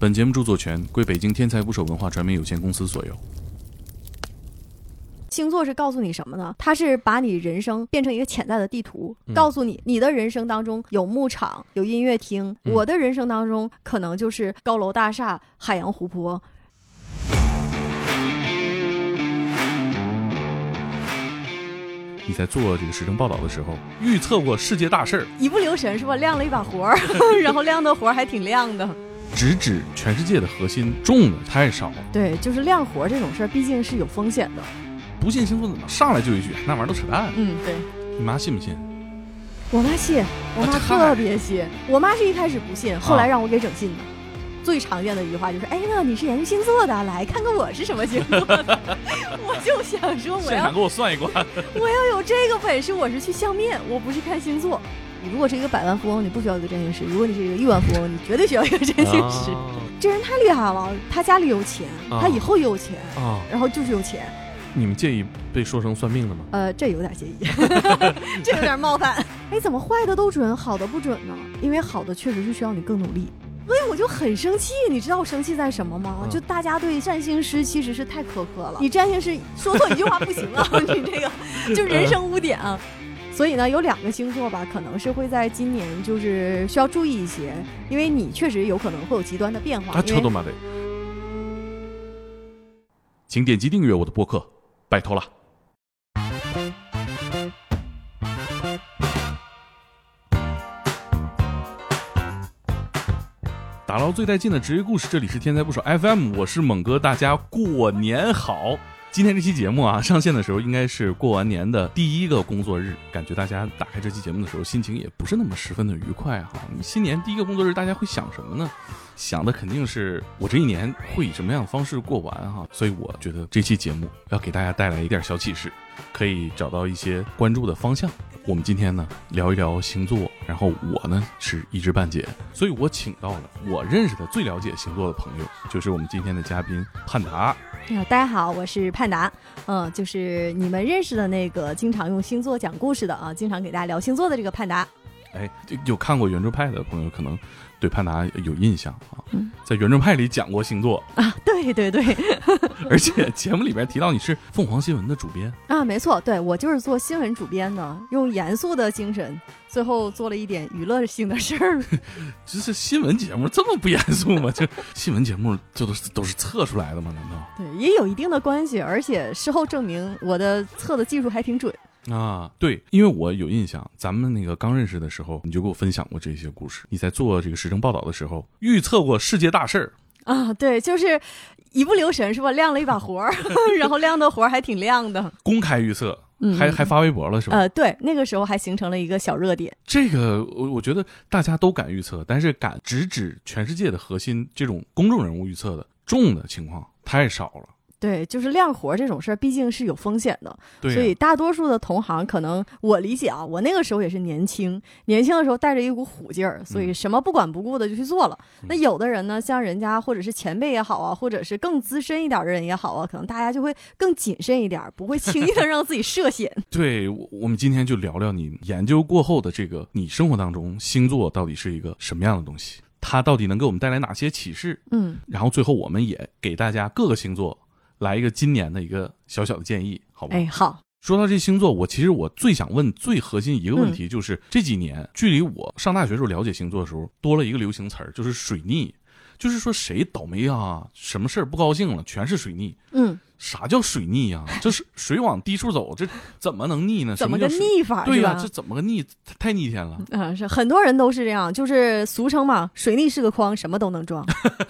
本节目著作权归北京天才捕手文化传媒有限公司所有。星座是告诉你什么呢？它是把你人生变成一个潜在的地图，嗯告诉你你的人生当中有牧场、有音乐厅，嗯我的人生当中可能就是高楼大厦、海洋湖泊。你在做这个时政报道的时候，预测过世界大事儿，一不留神是吧？亮了一把活儿，然后亮的活儿还挺亮的。直指全世界的核心，中的太少了。对，就是量活这种事儿，毕竟是有风险的。不信星座怎么上来就一句那玩意儿都扯淡？嗯，对。你妈信不信？我妈信，我妈特别信。我妈是一开始不信，后来啊让我给整信的。最常见的一句话就是：“哎，呀你是研究星座的，来看看我是什么星座的。”我就想说，我要给我算一卦。我要有这个本事，我是去相面，我不是看星座。你如果是一个百万富翁，你不需要一个占星师；如果你是一个亿万富翁，你绝对需要一个占星师。这人太厉害了，他家里有钱，啊他以后也有钱，啊，然后就是有钱。你们介意被说成算命的吗？呃，这有点介意，这有点冒犯。哎，怎么坏的都准，好的不准呢？因为好的确实是需要你更努力。所以我就很生气，你知道我生气在什么吗？嗯就大家对占星师其实是太苛刻了，你占星师说错一句话不行啊，你这个就人生污点啊。所以呢，有两个星座吧，可能是会在今年就是需要注意一些，因为你确实有可能会有极端的变化。请点击订阅我的播客，拜托了。打捞最带劲的职业故事，这里是天才不少 FM，我是猛哥，大家过年好！今天这期节目啊，上线的时候应该是过完年的第一个工作日，感觉大家打开这期节目的时候，心情也不是那么十分的愉快哈。你新年第一个工作日，大家会想什么呢？想的肯定是我这一年会以什么样的方式过完哈，所以我觉得这期节目要给大家带来一点小启示，可以找到一些关注的方向。我们今天呢聊一聊星座，然后我呢是一知半解，所以我请到了我认识的最了解星座的朋友，就是我们今天的嘉宾盼达。啊，大家好，我是盼达，嗯，就是你们认识的那个经常用星座讲故事的啊，经常给大家聊星座的这个盼达。哎，有看过原著派的朋友可能对潘达有印象啊，嗯在圆桌派里讲过星座，啊，对对对，而且节目里边提到你是凤凰新闻的主编。啊，没错，对我就是做新闻主编的，用严肃的精神，最后做了一点娱乐性的事儿。这是新闻节目这么不严肃吗？这新闻节目这都是都是测出来的吗？难道？对，也有一定的关系，而且事后证明我的测的技术还挺准。啊，对，因为我有印象，咱们那个刚认识的时候，你就给我分享过这些故事。你在做这个时政报道的时候，预测过世界大事儿，啊，对，就是一不留神是吧？亮了一把活儿，然后亮的活儿还挺亮的。公开预测，嗯还还发微博了是吧？呃，对，那个时候还形成了一个小热点。这个我我觉得大家都敢预测，但是敢直指全世界的核心这种公众人物预测的重的情况太少了。对，就是量活儿这种事儿，毕竟是有风险的，对呀、所以大多数的同行可能我理解啊，我那个时候也是年轻，年轻的时候带着一股虎劲儿，所以什么不管不顾的就去做了。嗯那有的人呢，像人家或者是前辈也好啊，或者是更资深一点的人也好啊，可能大家就会更谨慎一点，不会轻易的让自己涉险。对，我我们今天就聊聊你研究过后的这个，你生活当中星座到底是一个什么样的东西？它到底能给我们带来哪些启示？嗯，然后最后我们也给大家各个星座来一个今年的一个小小的建议，好吧？哎，好，说到这星座，我其实我最想问最核心一个问题，嗯就是、这几年距离我上大学时候了解星座的时候，多了一个流行词儿，就是水逆。就是说谁倒霉啊，什么事儿不高兴了，全是水逆。嗯，啥叫水逆呀、这是水往低处走，这怎么能逆呢？怎么个？逆法对呀？这怎么个逆？太太逆天了。啊，是很多人都是这样，就是俗称嘛，水逆是个筐，什么都能装。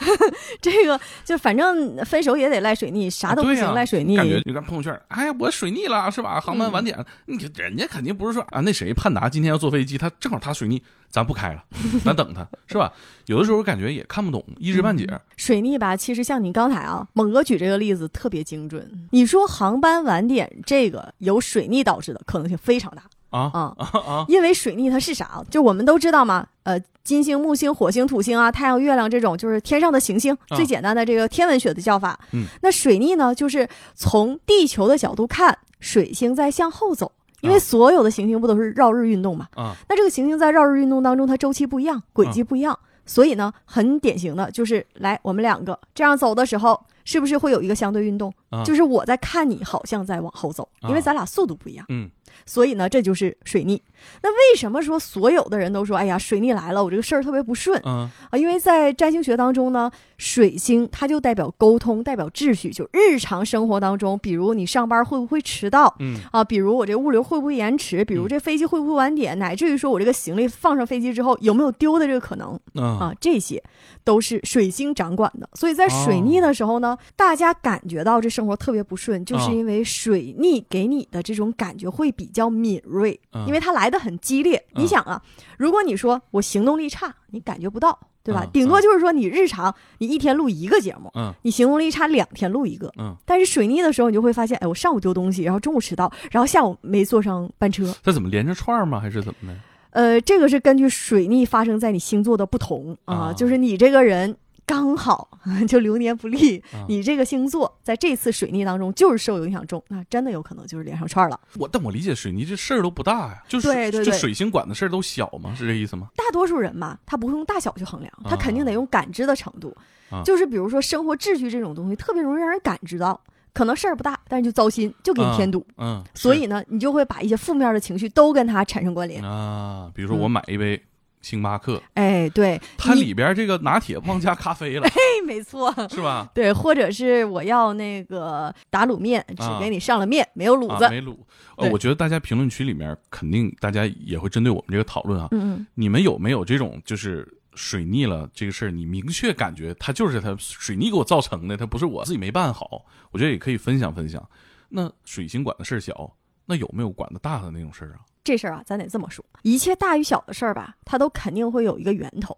这个就反正分手也得赖水逆，啥都不行、赖水逆。感觉你看朋友圈，哎呀，我水逆了是吧？航班晚点了，你人家肯定不是说啊，那谁盼达今天要坐飞机，他正好他水逆，咱不开了，咱等他是吧？有的时候感觉也看不懂，一知半解。水逆吧，其实像你刚才啊，猛哥举这个例子特别精准。你说航班晚点这个由水逆导致的可能性非常大啊啊，啊啊！因为水逆它是啥？就我们都知道嘛，呃，金星、木星、火星、土星啊，太阳、月亮这种就是天上的行星，啊最简单的这个天文学的叫法。嗯，那水逆呢，就是从地球的角度看，水星在向后走。因为啊所有的行星不都是绕日运动嘛？啊那这个行星在绕日运动当中，它周期不一样，轨迹不一样，所以呢，很典型的就是来我们两个这样走的时候，是不是会有一个相对运动？啊就是我在看你，好像在往后走，因为啊咱俩速度不一样。嗯所以呢，这就是水逆。那为什么说所有的人都说，哎呀，水逆来了，我这个事儿特别不顺嗯啊？因为在占星学当中呢，水星它就代表沟通，代表秩序，就日常生活当中，比如你上班会不会迟到嗯啊？比如我这物流会不会延迟？比如这飞机会不会晚点？乃至于说我这个行李放上飞机之后有没有丢的这个可能啊啊？这些都是水星掌管的。所以在水逆的时候呢，大家感觉到这生活特别不顺，就是哦因为水逆给你的这种感觉会比较敏锐，嗯因为它来的很激烈。嗯你想啊，如果你说我行动力差，你感觉不到，对吧？嗯顶多就是说你日常你一天录一个节目，嗯你行动力差两天录一个。嗯，但是水逆的时候，你就会发现，哎，我上午丢东西，然后中午迟到，然后下午没坐上班车。它怎么连着串儿吗？还是怎么的？呃，这个是根据水逆发生在你星座的不同啊、啊就是你这个人刚好 就流年不利，啊你这个星座在这次水逆当中就是受影响重，那真的有可能就是连上串儿了。我但我理解水泥这事儿都不大呀，就是对对对就水星管的事儿都小吗？是这意思吗？大多数人嘛，他不会用大小去衡量，他肯定得啊用感知的程度。啊就是比如说生活秩序这种东西，特别容易让人感知到，可能事儿不大，但是就糟心，就给你添堵。嗯，是所以呢，你就会把一些负面的情绪都跟它产生关联。啊，比如说嗯我买一杯星巴克，哎，对，它里边这个拿铁忘加咖啡了，哎，没错。是吧？对，或者是我要那个打卤面，只啊给你上了面，没有卤子。啊，没卤。呃，我觉得大家评论区里面肯定大家也会针对我们这个讨论啊，嗯嗯，你们有没有这种就是水逆了这个事儿，你明确感觉它就是它水逆给我造成的，它不是我自己没办好，我觉得也可以分享分享。那水星管的事儿小，那有没有管的大的那种事儿啊？这事儿啊，咱得这么说，一切大与小的事儿吧，它都肯定会有一个源头。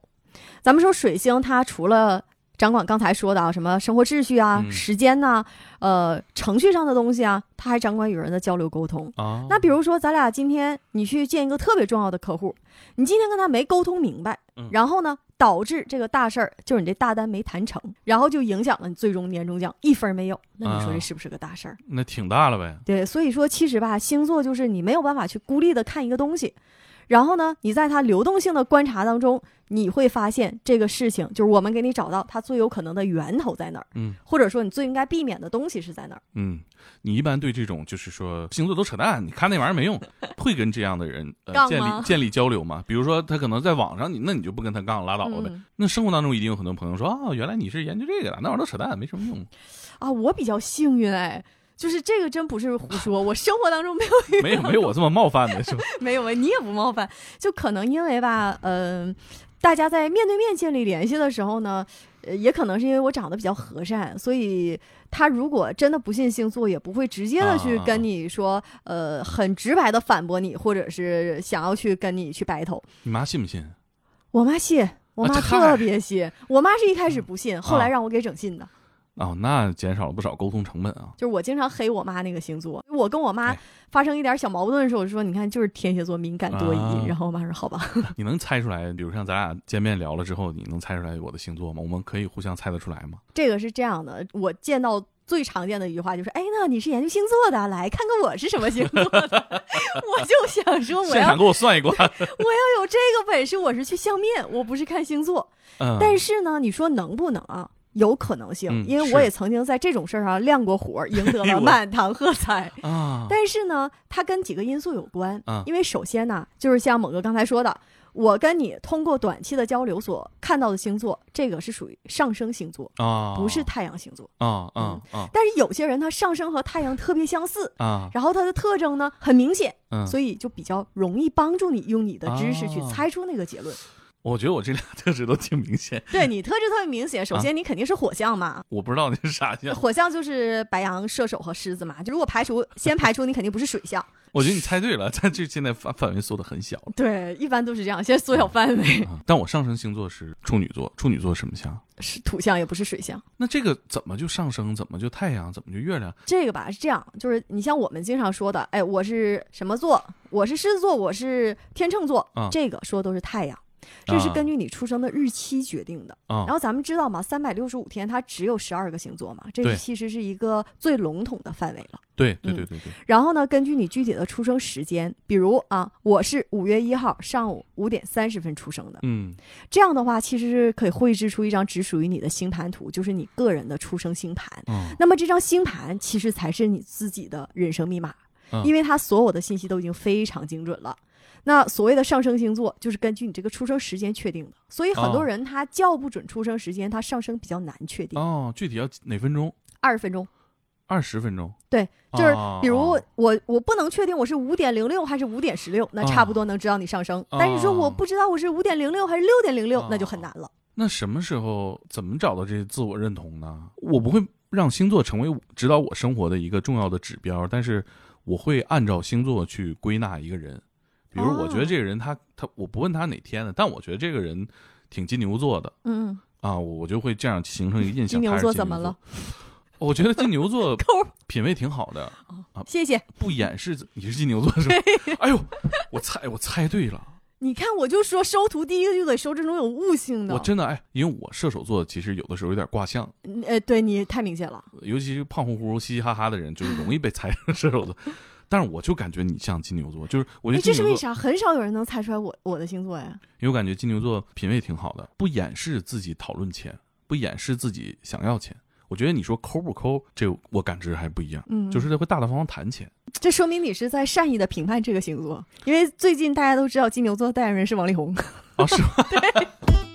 咱们说水星，它除了掌管刚才说的啊，什么生活秩序啊、嗯时间呐、呃，程序上的东西啊，他还掌管与人的交流沟通。啊，那比如说，咱俩今天你去见一个特别重要的客户，你今天跟他没沟通明白，嗯然后呢，导致这个大事儿就是你这大单没谈成，然后就影响了你最终年终奖一分儿没有。那你说啊这是不是个大事儿？那挺大了呗。对，所以说其实吧，星座就是你没有办法去孤立的看一个东西，然后呢，你在他流动性的观察当中，你会发现这个事情就是我们给你找到它最有可能的源头在哪儿，嗯或者说你最应该避免的东西是在哪儿。嗯，你一般对这种就是说星座都扯淡，你看那玩意儿没用，会跟这样的人呃建立建立交流吗？比如说他可能在网上你那你就不跟他杠拉倒呗。嗯那生活当中一定有很多朋友说啊，原来你是研究这个的，那玩意儿都扯淡，没什么用，啊，我比较幸运哎。就是这个真不是胡说，我生活当中没有没有没有我这么冒犯的 是吧？没有，你也不冒犯，就可能因为吧，嗯、大家在面对面建立联系的时候呢，呃，也可能是因为我长得比较和善，所以他如果真的不信星座，也不会直接的去啊跟你说，呃，很直白的反驳你，或者是想要去跟你去 battle。你妈信不信？我妈信，我妈特别信，我妈是一开始不信，后来啊让我给整信的。哦，那减少了不少沟通成本啊。就是我经常黑我妈那个星座，我跟我妈哎发生一点小矛盾的时候，我就说，你看，就是天蝎座敏感多疑。啊然后我妈说，好吧。你能猜出来？比如像咱俩见面聊了之后，你能猜出来我的星座吗？我们可以互相猜得出来吗？这个是这样的，我见到最常见的一句话就是：“哎，那你是研究星座的，来看看我是什么星座的。”我就想说，我要现场给我算一卦。我要有这个本事，我是去相面，我不是看星座。嗯，但是呢，你说能不能啊？有可能性，嗯因为我也曾经在这种事儿上亮过火，赢得 了满堂喝彩。啊，但是呢，它跟几个因素有关。啊因为首先呢，就是像猛哥刚才说的，我跟你通过短期的交流所看到的星座，这个是属于上升星座，啊，不是太阳星座。啊啊啊但是有些人他上升和太阳特别相似，啊，然后他的特征呢很明显，嗯，所以就比较容易帮助你用你的知识去哦猜出那个结论。我觉得我这俩 特质都挺明显，对你特质特别明显，首先你肯定是火象嘛。我不知道你是啥象。火象就是白羊、射手和狮子嘛，就如果排除先排除，你肯定不是水象。我觉得你猜对了，但这现在范范围缩的很小。对，一般都是这样，先缩小范围。啊但我上升星座是处女座，处女座什么象？是土象也不是水象，那这个怎么就上升？怎么就太阳？怎么就月亮？这个吧是这样，就是你像我们经常说的，哎，我是什么座？我是狮子座，我是天秤座，啊这个说的都是太阳。这是啊根据你出生的日期决定的。啊然后咱们知道嘛，三百六十五天它只有十二个星座嘛，这对其实是一个最笼统的范围了。对对嗯对对对，然后呢，根据你具体的出生时间，比如啊，我是五月一号上午五点三十分出生的，嗯这样的话其实是可以绘制出一张只属于你的星盘图，就是你个人的出生星盘。嗯那么这张星盘其实才是你自己的人生密码，嗯因为它所有的信息都已经非常精准了。那所谓的上升星座，就是根据你这个出生时间确定的，所以很多哦人他叫不准出生时间，他上升比较难确定。哦，具体要哪分钟？二十分钟，二十分钟。对，就是哦比如哦我我不能确定我是五点零六还是五点十六，那差不多能知道你上升。但是说我不知道我是五点零六还是六点零六哦，那就很难了。那什么时候怎么找到这些自我认同呢？我不会让星座成为指导我生活的一个重要的指标，但是我会按照星座去归纳一个人。比如，我觉得哦这个人他他，我不问他哪天的，但我觉得这个人挺金牛座的嗯，啊，我就会这样形成一个印象。金牛座怎么了？我觉得金牛座，品味挺好的，谢谢。不掩饰你是金牛座是吧？哎呦，我猜我猜对了，你看，我就说收徒第一个就得收这种有悟性的。我真的哎，因为我射手座其实有的时候有点卦象，嗯呃，对你太明显了。尤其是胖乎乎、嘻嘻哈哈的人，就是容易被猜成 射手座。但是我就感觉你像金牛座，就是我觉哎，得这是为啥？很少有人能猜出来我我的星座呀。因为我感觉金牛座品味挺好的，不掩饰自己讨论钱，不掩饰自己想要钱。我觉得你说抠不抠，这我感知还不一样，嗯，就是他会大大方方谈钱。这说明你是在善意的评判这个星座，因为最近大家都知道金牛座代言人是王力宏。啊，是吗？山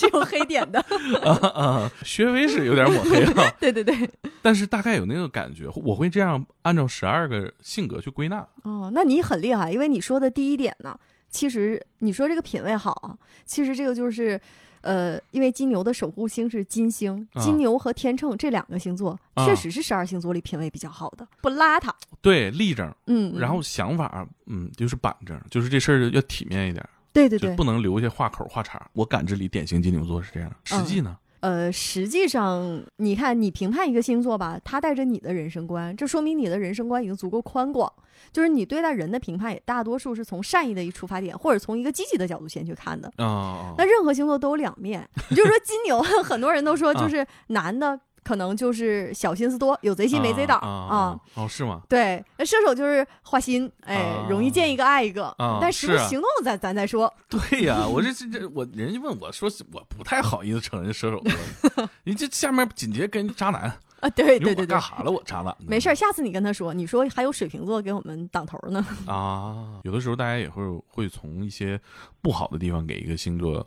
是有黑点的。啊 啊，薛微是有点抹黑了，对对对。但是大概有那个感觉，我会这样按照十二个性格去归纳。哦，那你很厉害，因为你说的第一点呢，其实你说这个品味好啊，其实这个就是。呃，因为金牛的守护星是金星，啊金牛和天秤这两个星座、啊确实是十二星座里品味比较好的，不邋遢。对，立正，嗯，然后想法，嗯，就是板正，就是这事儿要体面一点。对对对，就不能留下话口话茬。我感知里典型金牛座是这样，实际呢，呃，实际上，你看你评判一个星座吧，它带着你的人生观，这说明你的人生观已经足够宽广。就是你对待人的评判，也大多数是从善意的一出发点，或者从一个积极的角度先去看的。啊啊那任何星座都有两面，你就说金牛，很多人都说啊就是男的可能就是小心思多，有贼心没贼胆啊哦，是吗？对，那射手就是花心，哎，啊容易见一个爱一个，啊但实不是啊行动咱咱再说。对呀，我这这这我人家问我说我不太好意思承认射手座，你这下面紧接着跟渣男，啊，对对对对干，啥了？我渣男？没事儿，下次你跟他说，你说还有水瓶座给我们挡头呢。啊。有的时候大家也会会从一些不好的地方给一个星座，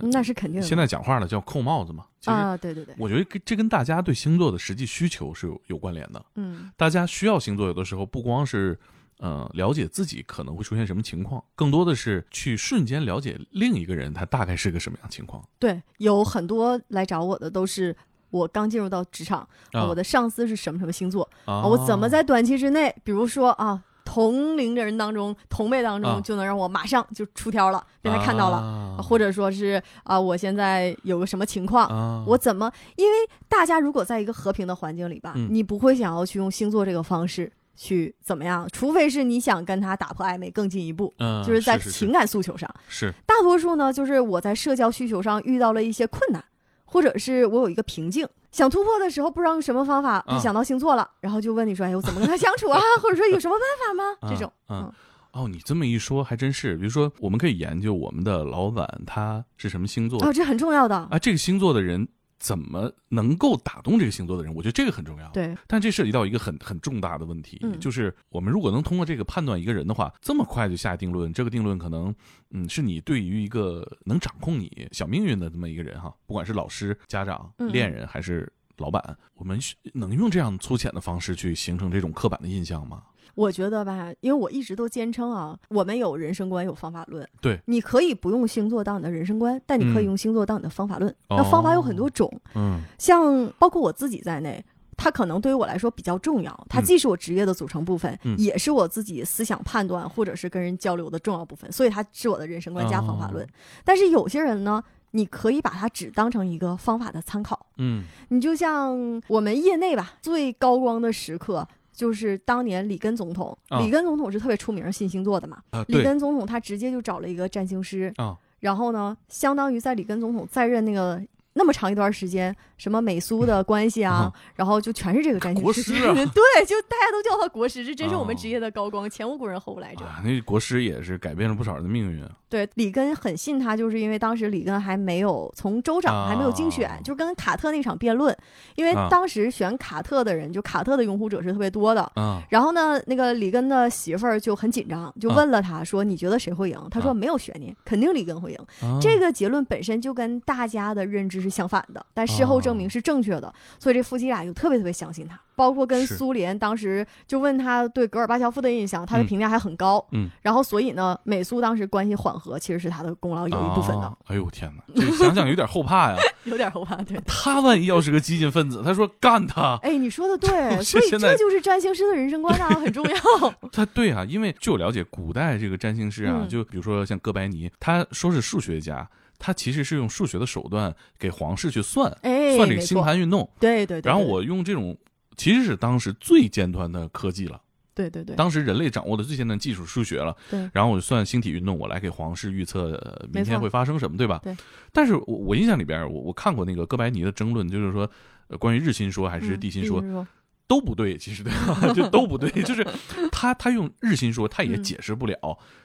那是肯定的。现在讲话呢叫扣帽子嘛。啊，对对对，我觉得跟这跟大家对星座的实际需求是有有关联的。嗯大家需要星座，有的时候不光是呃了解自己可能会出现什么情况，更多的是去瞬间了解另一个人他大概是个什么样情况对，有很多来找我的都是我刚进入到职场，啊。我的上司是什么什么星座，啊，我怎么在短期之内，比如说啊。同龄的人当中，同辈当中，啊。就能让我马上就出挑了，被他看到了，啊或者说是啊，我现在有个什么情况，啊，我怎么？因为大家如果在一个和平的环境里吧，嗯。你不会想要去用星座这个方式去怎么样，除非是你想跟他打破暧昧更进一步，嗯就是在情感诉求上。是。大多数呢，就是我在社交需求上遇到了一些困难，或者是我有一个瓶颈，想突破的时候不知道用什么方法，想到星座了，然后就问你说：“哎，我怎么跟他相处啊？或者说有什么办法吗？”啊这种，嗯嗯哦，你这么一说还真是。比如说，我们可以研究我们的老板他是什么星座哦，这很重要的。啊，这个星座的人怎么能够打动这个星座的人？我觉得这个很重要。对，但这涉及到一个很很重大的问题，嗯就是我们如果能通过这个判断一个人的话，这么快就下定论，这个定论可能，嗯，是你对于一个能掌控你小命运的这么一个人哈，不管是老师、家长、嗯恋人还是老板，我们能用这样粗浅的方式去形成这种刻板的印象吗？我觉得吧，因为我一直都坚称啊，我们有人生观，有方法论。对，你可以不用星座当你的人生观，但你可以嗯用星座当你的方法论。哦那方法有很多种，嗯像包括我自己在内。它可能对于我来说比较重要，它嗯既是我职业的组成部分，嗯也是我自己思想判断或者是跟人交流的重要部分，所以它是我的人生观加方法论。哦但是有些人呢，你可以把它只当成一个方法的参考。嗯你就像我们业内吧，最高光的时刻。就是当年里根总统，啊里根总统是特别出名信星座的嘛。啊，里根总统他直接就找了一个占星师，啊然后呢，相当于在里根总统在任那个那么长一段时间，什么美苏的关系啊，啊然后就全是这个占星师。国师啊 对，就大家都叫他国师，这真是我们哦职业的高光，前无古人后无来者。啊，那国师也是改变了不少人的命运。对，里根很信他，就是因为当时里根还没有从州长还没有竞选，啊就跟卡特那场辩论，因为啊当时选卡特的人，就卡特的拥护者是特别多的。啊然后呢，那个里根的媳妇儿就很紧张，就啊问了他说：“你觉得谁会赢？”他说：“啊没有悬念，肯定里根会赢。”啊这个结论本身就跟大家的认知是相反的，但事后证明是正确的，所以这夫妻俩就特别特别相信他。包括跟苏联当时就问他对戈尔巴乔夫的印象，他的嗯评价还很高。嗯，然后所以呢，美苏当时关系缓和，其实是他的功劳有一部分的，啊哎呦天哪，这想想有点后怕呀。有点后怕。对，他万一要是个激进分子，他说干他，哎，你说的对，所以这就是占星师的人生观啊，很重要。他对啊，因为据我了解，古代这个占星师啊，嗯就比如说像哥白尼，他说是数学家，他其实是用数学的手段给皇室去算，哎，算这个星，盘运动。对对对。对然后我用这种，其实是当时最尖端的科技了，对对对，当时人类掌握的最尖端技术数学了。对然后我就算星体运动，我来给皇室预测、呃、明天会发生什么，对吧？对。但是我我印象里边，我我看过那个哥白尼的争论，就是说。呃关于日心说还是嗯地心说、地说，都不对，其实对吧？就都不对，就是他他用日心说，他也嗯解释不了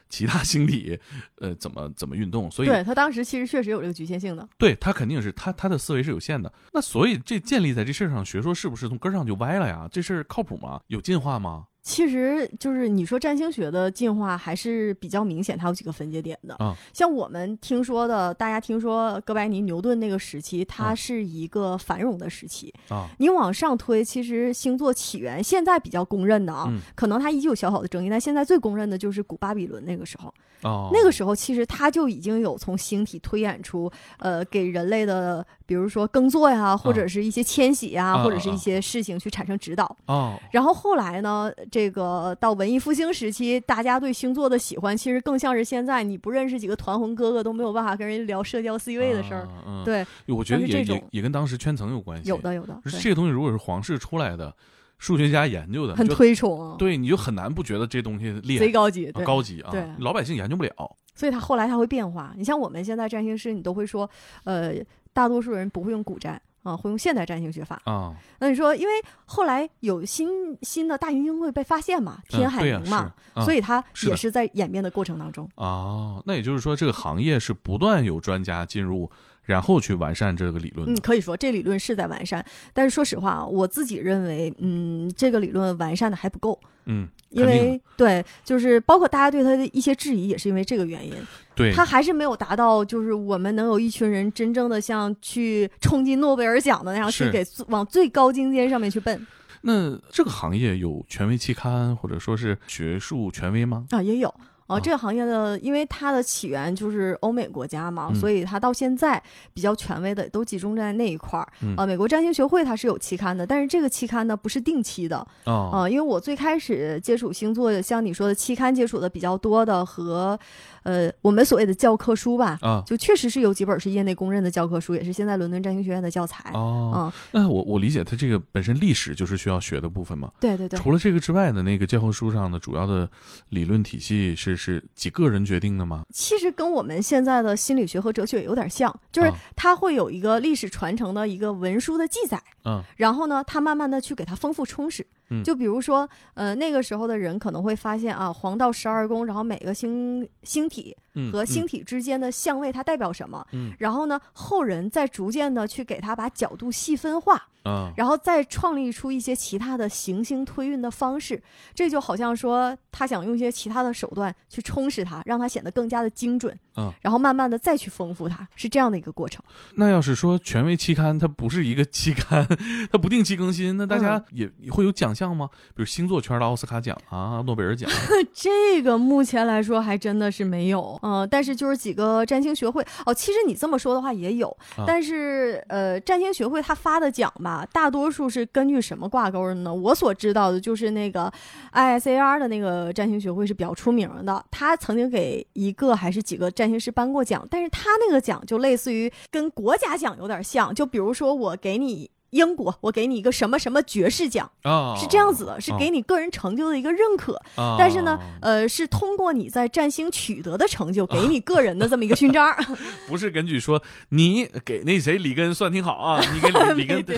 其他星体呃怎么怎么运动，所以对他当时其实确实有这个局限性的。对他肯定是他他的思维是有限的。那所以这建立在这事儿上，学说是不是从根儿上就歪了呀？这事儿靠谱吗？有进化吗？其实就是你说占星学的进化还是比较明显，它有几个分界点的。啊像我们听说的，大家听说哥白尼、牛顿那个时期，它啊是一个繁荣的时期。啊你往上推，其实星座起源现在比较公认的啊，嗯可能它依旧有小小的争议，但现在最公认的就是古巴比伦那个时候。哦，那个时候其实它就已经有从星体推演出，呃，给人类的，比如说耕作呀，或者是一些迁徙呀，啊或者是一些事情去产生指导。哦然后后来呢，这个到文艺复兴时期，大家对星座的喜欢，其实更像是现在你不认识几个团魂哥哥都没有办法跟人聊社交 C 位的事儿。对，我觉得也也也跟当时圈层有关系。有的有的，这个东西如果是皇室出来的，数学家研究的，很推崇，对，你就很难不觉得这东西厉害贼高级。高级啊对，老百姓研究不了。所以它后来它会变化。你像我们现在占星师，你都会说，呃，大多数人不会用古占啊，会用现代占星学法。啊，那你说，因为后来有新新的大行星会被发现嘛，天海明嘛，所以它也是在演变的过程当中。啊，那也就是说，这个行业是不断有专家进入，然后去完善这个理论嗯，可以说这理论是在完善，但是说实话啊，我自己认为，嗯，这个理论完善的还不够，嗯，因为对，就是包括大家对他的一些质疑，也是因为这个原因，对。他还是没有达到，就是我们能有一群人真正的像去冲击诺贝尔奖的那样，去给往最高境界上面去奔那这个行业有权威期刊或者说是学术权威吗？啊，也有。啊，啊这个行业的，因为它的起源就是欧美国家嘛，嗯所以它到现在比较权威的都集中在那一块儿。嗯啊，美国占星学会它是有期刊的，但是这个期刊呢不是定期的，哦，啊，因为我最开始接触星座，像你说的期刊接触的比较多的和，呃，我们所谓的教科书吧，啊就确实是有几本是业内公认的教科书，也是现在伦敦占星学院的教材。哦，啊，那我我理解它这个本身历史就是需要学的部分嘛。对对对，除了这个之外的那个教科书上的主要的理论体系是是几个人决定的吗？其实跟我们现在的心理学和哲学有点像，就是啊。它会有一个历史传承的一个文书的记载，嗯。然后呢，它慢慢的去给它丰富充实。嗯。就比如说，呃，那个时候的人可能会发现啊，黄道十二宫，然后每个星星体嗯，和星嗯体之间的相位它代表什么，嗯。然后呢，后人再逐渐的去给它把角度细分化，啊然后再创立出一些其他的行星推运的方式。这就好像说，他想用一些其他的手段去充实它，让它显得更加的精准，嗯然后慢慢的再去丰富它，是这样的一个过程。那要是说权威期刊它不是一个期刊，它不定期更新，那大家嗯也也会有奖项吗？比如星座圈的奥斯卡奖啊、诺贝尔奖 这个目前来说还真的是没有，嗯、但是就是几个占星学会哦，其实你这么说的话也有，啊但是呃，占星学会他发的奖吧，啊大多数是根据什么挂钩的呢？我所知道的就是那个 ISAR 的那个占星学会是比较出名，的，他曾经给一个还是几个占星师颁过奖，但是他那个奖就类似于跟国家奖有点像，就比如说我给你。英国，我给你一个什么什么爵士奖，啊，是这样子的，是给你个人成就的一个认可。啊，但是呢，呃，是通过你在占星取得的成就，给你个人的这么一个勋章。不是根据说你给那谁里根算挺好啊，你给里 里根对，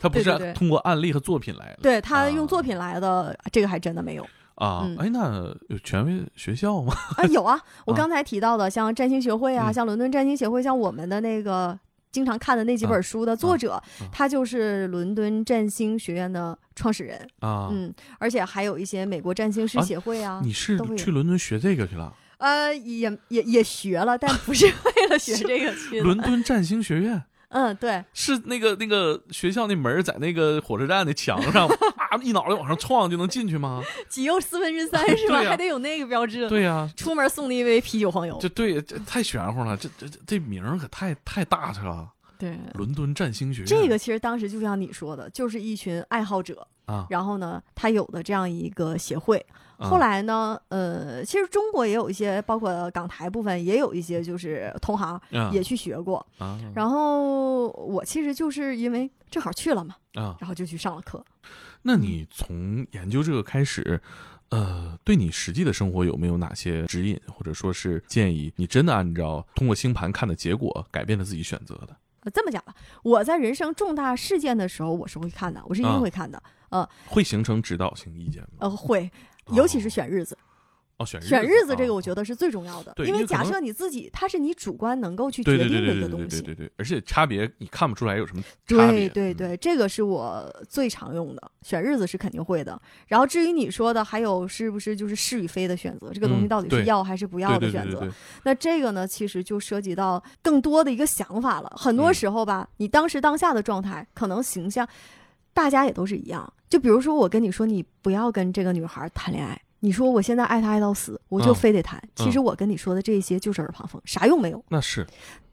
他不是通过案例和作品来的对他啊用作品来的，这个还真的没有啊嗯。哎，那有权威学校吗？啊。有啊，我啊刚才提到的，像占星学会啊，嗯像伦敦占星协会，像我们的那个经常看的那几本书的作者，啊他就是伦敦占星学院的创始人。啊，嗯，而且还有一些美国占星师啊协会啊，你是去伦敦学这个去了？呃，也也也学了，但不是 为了学这个去。伦敦占星学院嗯，对，是那个那个学校那门在那个火车站的墙上 啪，一脑袋往上撞就能进去吗？几又四分之三 是吧？对还得有那个标志。对呀、出门送了一杯啤酒黄油。这对这太玄乎了，这这这这名可太太大去了。对，伦敦占星学院这个其实当时就像你说的，就是一群爱好者，啊，然后呢，他有的这样一个协会。啊后来呢，呃，其实中国也有一些，包括港台部分也有一些，就是同行啊也去学过。啊然后我其实就是因为正好去了嘛，啊，然后就去上了课。那你从研究这个开始，呃，对你实际的生活有没有哪些指引，或者说是建议？你真的按照通过星盘看的结果改变了自己选择的？呃这么讲吧，我在人生重大事件的时候，我是会看的，我是一定啊会看的。呃会形成指导性意见吗？呃，会，尤其是选日子。哦，选选日子这个，啊我觉得是最重要的，因为对因为假设你自己，它是你主观能够去决对对对定的一个东对对对对西。对对，而且差别你看不出来有什么差别。嗯，对对对，这个是我最常用的，选日子是肯定会的。然后至于你说的，还有是不是就是是与非的选择，这个东西嗯到底是要还是不要的选择？对对对对，那这个呢，其实就涉及到更多的一个想法了。很多嗯时候吧，你当时当下的状态，可能形象，大家也都是一样。就比如说，我跟你说，你不要跟这个女孩谈恋爱。你说我现在爱他爱到死，我就嗯非得谈。其实我跟你说的这些就是耳旁风，啥用没有。那是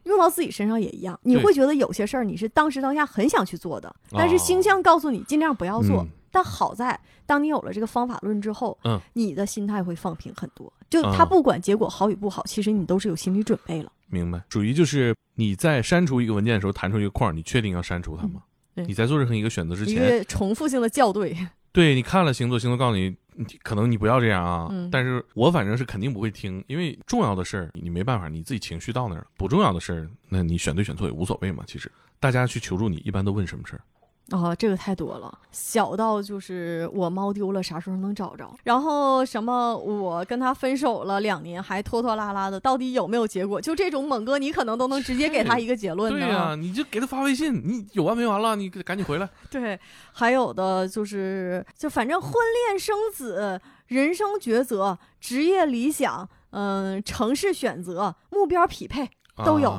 用到自己身上也一样，你会觉得有些事儿你是当时当下很想去做的，但是星象告诉你尽量不要做。嗯但好在，当你有了这个方法论之后，嗯，你的心态会放平很多。就啊他不管结果好与不好，其实你都是有心理准备了。明白，属于就是你在删除一个文件的时候弹出一个框，你确定要删除它吗？你在做任何一个选择之一前，个重复性的校对，对你看了星座，星座告诉，你可能你不要这样啊。嗯但是我反正是肯定不会听，因为重要的事儿你没办法，你自己情绪到那儿了；不重要的事儿，那你选对选错也无所谓嘛。其实大家去求助你，一般都问什么事儿？哦，这个太多了，小到就是我猫丢了，啥时候能找着？然后什么我跟他分手了两年，还拖拖拉拉的，到底有没有结果？就这种猛哥，你可能都能直接给他一个结论呢。对呀、你就给他发微信，你有完没完了？你赶紧回来。对，还有的就是，就反正婚恋生子、人生抉择、职业理想，嗯、城市选择、目标匹配，都有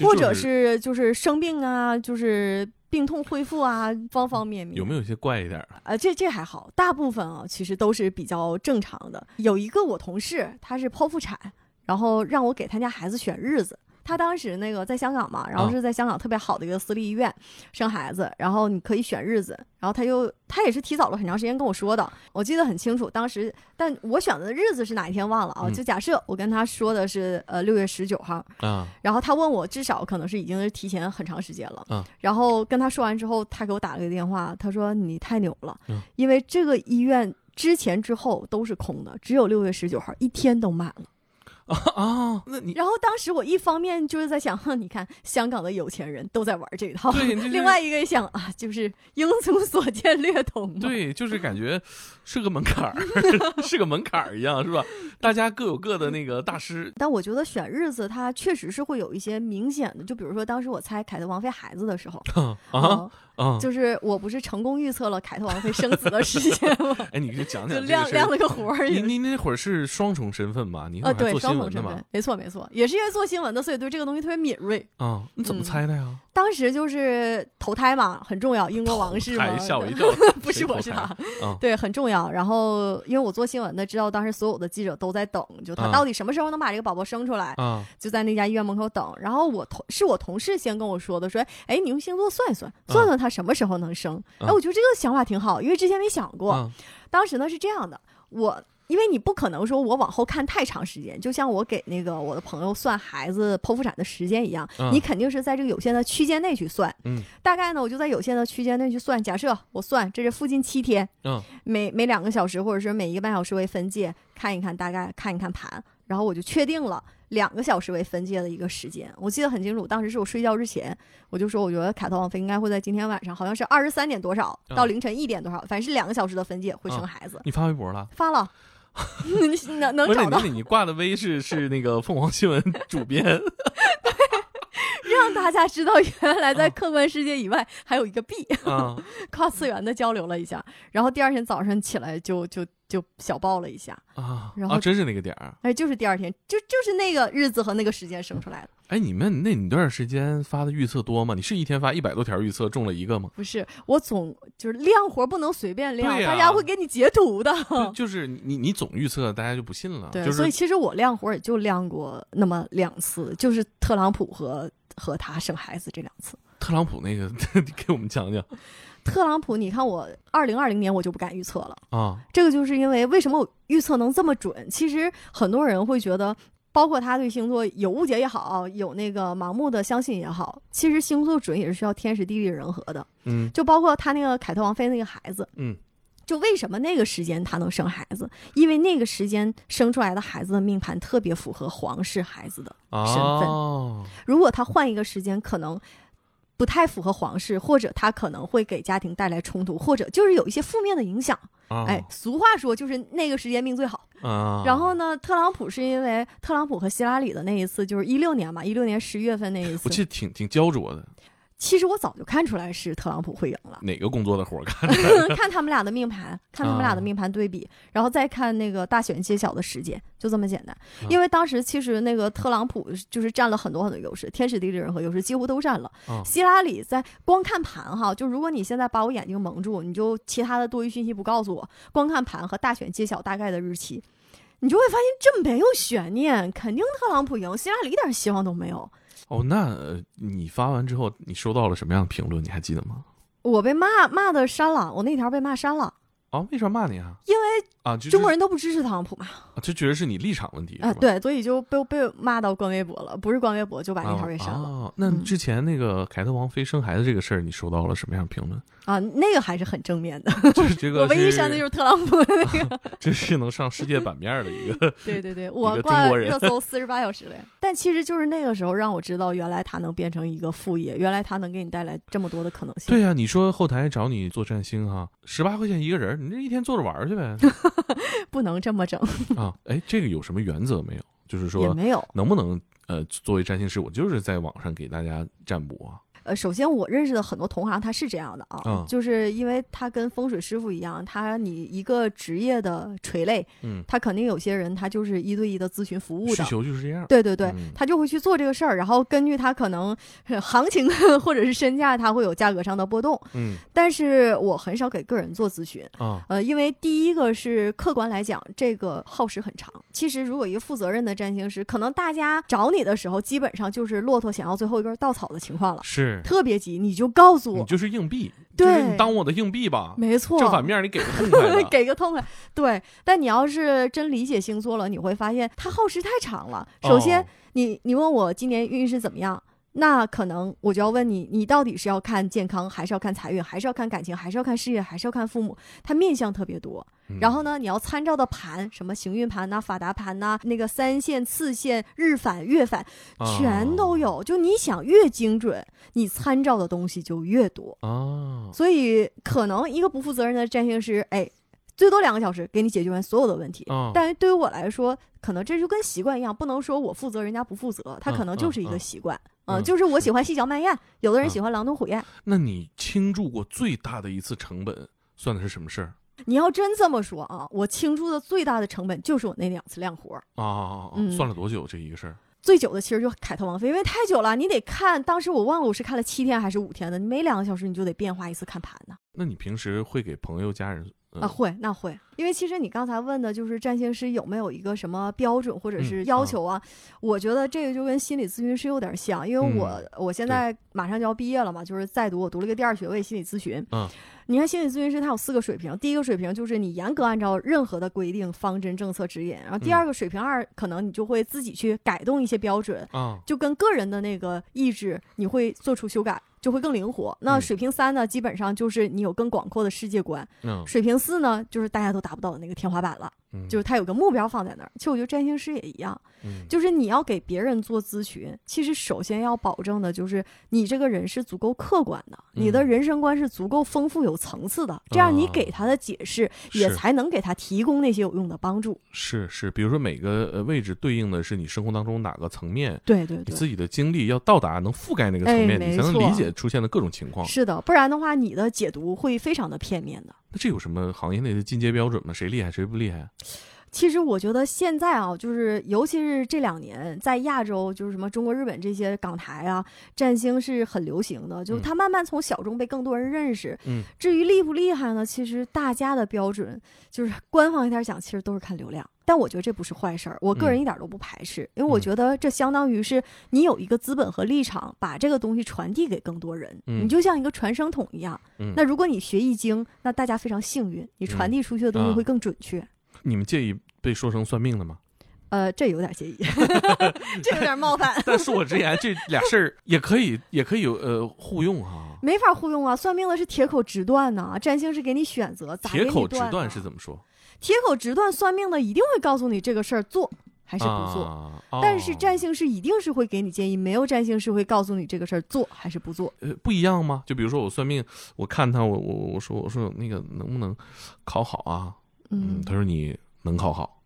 或者就是是就是生病啊，就是病痛恢复啊，方方面面。有没有一些怪一点儿？呃，这这还好，大部分啊其实都是比较正常的。有一个我同事，他是剖腹产，然后让我给他家孩子选日子。他当时那个在香港嘛，然后啊是在香港特别好的一个私立医院生孩子，然后你可以选日子，然后他又他也是提早了很长时间跟我说的，我记得很清楚。当时，但我选择的日子是哪一天忘了啊？嗯就假设我跟他说的是呃六月十九号，啊然后他问我，至少可能是已经是提前很长时间了。嗯然后跟他说完之后，他给我打了个电话，他说你太牛了，嗯因为这个医院之前之后都是空的，只有六月十九号一天都满了。啊啊！那你然后当时我一方面就是在想，哼，你看香港的有钱人都在玩这一套，对另外一个也想啊，就是英雄所见略同。对，就是感觉是个门槛儿，是个门槛儿一样，是吧？大家各有各的那个大师但我觉得选日子，它确实是会有一些明显的，就比如说当时我猜凯特王妃孩子的时候，啊！就是我不是成功预测了凯特王妃生子的时间吗？哎，你就讲讲这个事儿。亮亮了个活儿。你你那会儿是双重身份吧？你啊呃，对，闻的嘛重身份？，没错没错，也是因为做新闻的，所以对这个东西特别敏锐。啊，你怎么嗯猜的呀？当时就是投胎嘛，很重要，英国王室嘛还，吓我一跳。不是我是他，啊对，很重要。然后因为我做新闻的，知道当时所有的记者都在等，就他啊到底什么时候能把这个宝宝生出来，啊就在那家医院门口等。然后我同是我同事先跟我说的，说，哎，你用星座算一算，算算他什么时候能生。哎，啊我觉得这个想法挺好，因为之前没想过。啊当时呢是这样的，我因为你不可能说我往后看太长时间，就像我给那个我的朋友算孩子剖腹产的时间一样，嗯你肯定是在这个有限的区间内去算。嗯大概呢，我就在有限的区间内去算。假设我算这是附近七天，嗯每每两个小时或者是每一个半小时为分界，看一看大概看一看盘，然后我就确定了两个小时为分界的一个时间。我记得很清楚，当时是我睡觉之前，我就说我觉得凯特王妃应该会在今天晚上，好像是二十三点多少啊到凌晨一点多少，反正是两个小时的分界会生啊孩子。你发微博了？发了，你能能找到你，你挂的微是是那个凤凰新闻主编 对让大家知道原来在啊客观世界以外还有一个 B，啊 跨次元的交流了一下，然后第二天早上起来就就就小爆了一下，啊然后啊！真是那个点儿。哎，就是第二天，就就是那个日子和那个时间生出来的。哎，你们那你那段时间发的预测多吗？你是一天发一百多条预测，中了一个吗？不是，我总就是亮活不能随便亮，对呀大家会给你截图的。就就 是你你总预测，大家就不信了。对，就是所以其实我亮活也就亮过那么两次，就是特朗普和和他生孩子这两次。特朗普那个，给我们讲讲特朗普，你看我二零二零年我就不敢预测了，啊。这个就是因为为什么我预测能这么准？其实很多人会觉得。包括他对星座有误解也好，有那个盲目的相信也好，其实星座准也是需要天时地利人和的。嗯就包括他那个凯特王妃那个孩子，嗯，就为什么那个时间他能生孩子？因为那个时间生出来的孩子的命盘特别符合皇室孩子的。身份哦，如果他换一个时间，可能不太符合皇室，或者他可能会给家庭带来冲突，或者就是有一些负面的影响。啊哎，俗话说就是那个时间命最好。啊，然后呢，特朗普是因为特朗普和希拉里的那一次，就是一六年嘛，一六年十一月份那一次。我，记得挺挺焦灼的，其实我早就看出来是特朗普会赢了。哪个工作的活儿干？看他们俩的命盘，看他们俩的命盘对比，然后再看那个大选揭晓的时间，就这么简单。因为当时其实那个特朗普就是占了很多很多优势，天时地利人和优势几乎都占了。啊希拉里在光看盘哈，就如果你现在把我眼睛蒙住，你就其他的多余信息不告诉我，光看盘和大选揭晓大概的日期。你就会发现这没有悬念，肯定特朗普赢，希拉里一点希望都没有。哦，那你发完之后，你收到了什么样的评论？你还记得吗？我被骂骂的删了，我那条被骂删了，啊，为啥骂你啊？因为啊，就中国人都不支持特朗普嘛。啊就觉得是你立场问题，啊，对，所以就被被骂到关微博了，不是关微博就把那条给删了哦，那嗯之前那个凯特王妃生孩子这个事儿，你收到了什么样的评论？啊，那个还是很正面的。就是这个，我唯一删的就是是特朗普的那个。这是能上世界版面的一个，对对对，我挂热搜四十八小时了呀。但其实就是那个时候让我知道，原来他能变成一个副业，原来他能给你带来这么多的可能性。对呀、你说后台找你做占星哈，十八块钱一个人，你这一天坐着玩去呗 不能这么整，啊？哎，这个有什么原则没有？就是也说没有。能不能呃作为占星师，我就是在网上给大家占卜啊？呃，首先我认识的很多同行他是这样的啊，嗯就是因为他跟风水师傅一样，他你一个职业的垂类，嗯，他肯定有些人他就是一对一的咨询服务需的。求就是这样。对对对，嗯他就会去做这个事儿，然后根据他可能呃行情 或者是身价，他会有价格上的波动。嗯但是我很少给个人做咨询，啊呃，因为第一个是客观来讲，这个耗时很长。其实如果一个负责任的占星师，可能大家找你的时候，基本上就是骆驼想要最后一根稻草的情况了，是，特别急，你就告诉我，你就是硬币，对当我的硬币吧，没错，正反面你给个痛快。给个痛快。对，但你要是真理解星座了，你会发现它耗时太长了。首先，哦你你问我今年运势怎么样？那可能我就要问你，你到底是要看健康，还是要看财运，还是要看感情，还是要看事业，还是要看父母？它面相特别多。嗯然后呢，你要参照的盘，什么行运盘呐、法达盘呐、那个三线、次线、日返、月返，全都有。就你想越精准，你参照的东西就越多。啊，所以可能一个不负责任的占星师，哎，最多两个小时给你解决完所有的问题。啊但是对于我来说，可能这就跟习惯一样，不能说我负责，人家不负责，他可能就是一个习惯。嗯嗯，就是我喜欢细嚼慢咽，有的人嗯喜欢狼吞虎咽。那你倾注过最大的一次成本算的是什么事儿你要真这么说啊，我倾注的最大的成本就是我那两次亮活儿。啊啊啊？算了多久这一个事儿？最久的其实就凯特王妃，因为太久了，你得看。当时我忘了我是看了七天还是五天的，你每两个小时你就得变化一次看盘呢。那你平时会给朋友、家人啊，会，那会，因为其实你刚才问的就是占星师有没有一个什么标准或者是要求啊？我觉得这个就跟心理咨询师有点像，因为我、我现在马上就要毕业了嘛，就是在读，我读了一个第二学位心理咨询。嗯，你看心理咨询师他有四个水平，第一个水平就是你严格按照任何的规定、方针、政策指引，然后第二个水平二可能你就会自己去改动一些标准，啊，就跟个人的那个意志，你会做出修改。就会更灵活。那嗯水平三呢，基本上就是你有更广阔的世界观。嗯，水平四呢，就是大家都达不到的那个天花板了，嗯就是他有个目标放在那儿。其实我觉得占星师也一样，嗯就是你要给别人做咨询，其实首先要保证的就是你这个人是足够客观的，你的嗯人生观是足够丰富有层次的，这样你啊给他的解释也才能给他提供那些有用的帮助。是是，比如说每个呃位置对应的是你生活当中哪个层面，对对对，你自己的经历要到达能覆盖那个层面，哎你才能理解出现的各种情况。是的，不然的话你的解读会非常的片面的。那这有什么行业内的进阶标准吗？谁厉害谁不厉害？其实我觉得现在啊，就是尤其是这两年，在亚洲，就是什么中国、日本这些港台啊，占星是很流行的，就是嗯它慢慢从小众被更多人认识。嗯，至于厉不厉害呢，其实大家的标准就是官方一点讲，其实都是看流量。但我觉得这不是坏事儿，我个人嗯一点都不排斥，因为我嗯觉得这相当于是你有一个资本和立场，把这个东西传递给更多人，嗯你就像一个传声筒一样。嗯那如果你学易经，那大家非常幸运，你传递出去的东西啊会更准确。你们介意被说成算命的吗？呃，这有点介意，这有点冒犯，但恕我直言，这俩事儿 也可以，也可以有呃互用哈。没法互用啊！算命的是铁口直断呐、占星是给你选择，咋给铁你断口直断是怎么说？铁口直断，算命的一定会告诉你这个事儿做还是不做。啊但是哦占星师一定是会给你建议，没有占星师会告诉你这个事儿做还是不做。呃不一样吗？就比如说我算命，我看他，我我我说我说那个能不能考好啊？嗯，他说你能考好。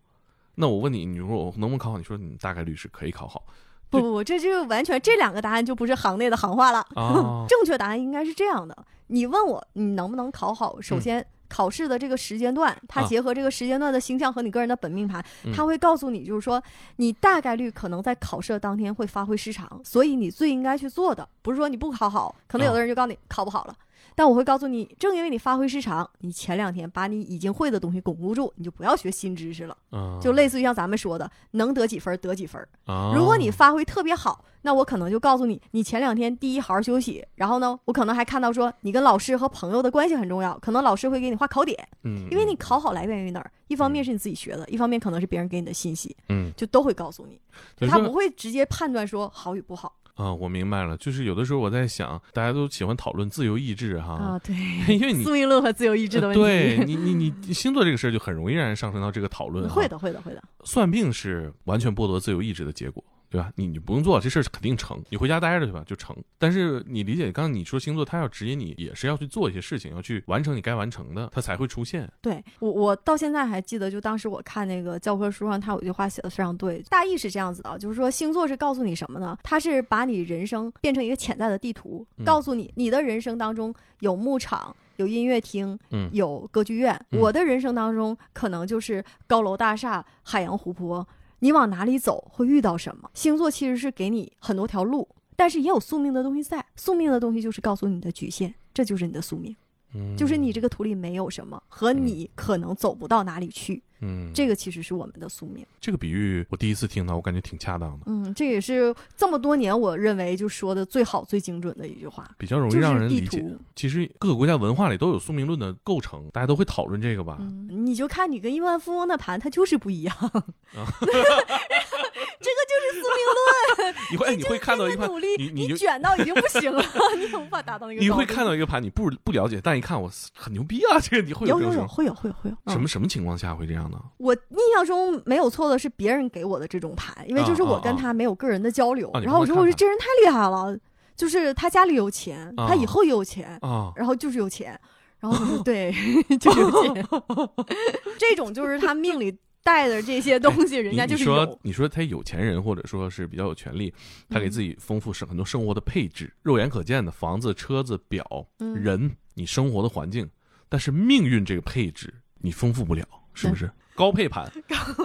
那我问你，你说我能不能考好？你说你大概率是可以考好不不不，这就完全这两个答案就不是行内的行话了。啊。正确答案应该是这样的：你问我你能不能考好，首嗯先。考试的这个时间段，它啊结合这个时间段的星象和你个人的本命盘，嗯。它会告诉你，就是说你大概率可能在考试的当天会发挥失常，所以你最应该去做的，不是说你不考好，可能有的人就告诉你考不好了，但我会告诉你，正因为你发挥失常，你前两天把你已经会的东西巩固住，你就不要学新知识了，啊。就类似于像咱们说的，能得几分儿得几分如果你发挥特别好，那我可能就告诉你，你前两天第一好好休息，然后呢，我可能还看到说你跟老师和朋友的关系很重要，可能老师会给你画考点，嗯，因为你嗯考好来源于哪儿？一方面是你自己学的，一方面可能是别人给你的信息，嗯，就都会告诉你，他不会直接判断说好与不好啊，我明白了，就是有的时候我在想，大家都喜欢讨论自由意志哈，啊。对，因为你宿命论和自由意志的问题，对你你你你星座这个事儿就很容易让人上升到这个讨论。会的，会的，会的。算命是完全剥夺自由意志的结果，对吧？你你不用做这事儿肯定成，你回家待着去吧就成。但是你理解刚刚你说星座，它要指引你，也是要去做一些事情，要去完成你该完成的，它才会出现。对我，我到现在还记得，就当时我看那个教科书上，它有一句话写的非常对，大意是这样子的，就是说星座是告诉你什么呢？它是把你人生变成一个潜在的地图，嗯告诉你你的人生当中有牧场。有音乐厅，嗯有歌剧院。嗯我的人生当中可能就是高楼大厦、海洋湖泊。你往哪里走，会遇到什么？星座其实是给你很多条路，但是也有宿命的东西在。宿命的东西就是告诉你的局限，这就是你的宿命。嗯，就是你这个图里没有什么，和你可能走不到哪里去，嗯，这个其实是我们的宿命。这个比喻我第一次听到，我感觉挺恰当的，嗯，这也是这么多年我认为就说的最好、最精准的一句话。比较容易让人理解。其实各个国家文化里都有宿命论的构成，大家都会讨论这个吧？嗯，你就看你跟亿万富翁的盘，它就是不一样。你会哎，你会看到一盘，再努力，你你卷到已经不行了，你也无法达到那个。你会看到一个盘，你不不了解，但一看我很牛逼啊！这个你会有有有会有会有会有什么嗯什么情况下会这样呢？我印象中没有错的是别人给我的这种盘，因为就是我跟他没有个人的交流，然后我觉得你会看看我说这人太厉害了，就是他家里有钱，啊他以后也有钱，啊，然后就是有钱，然后 对，就是有钱，这种就是他命里带的这些东西，人家你你就是有。说。你说他有钱人，或者说是比较有权利，他给嗯。自己丰富生很多生活的配置，肉眼可见的房子、车子、表、嗯。人，你生活的环境，但是命运这个配置你丰富不了，是不是？高配盘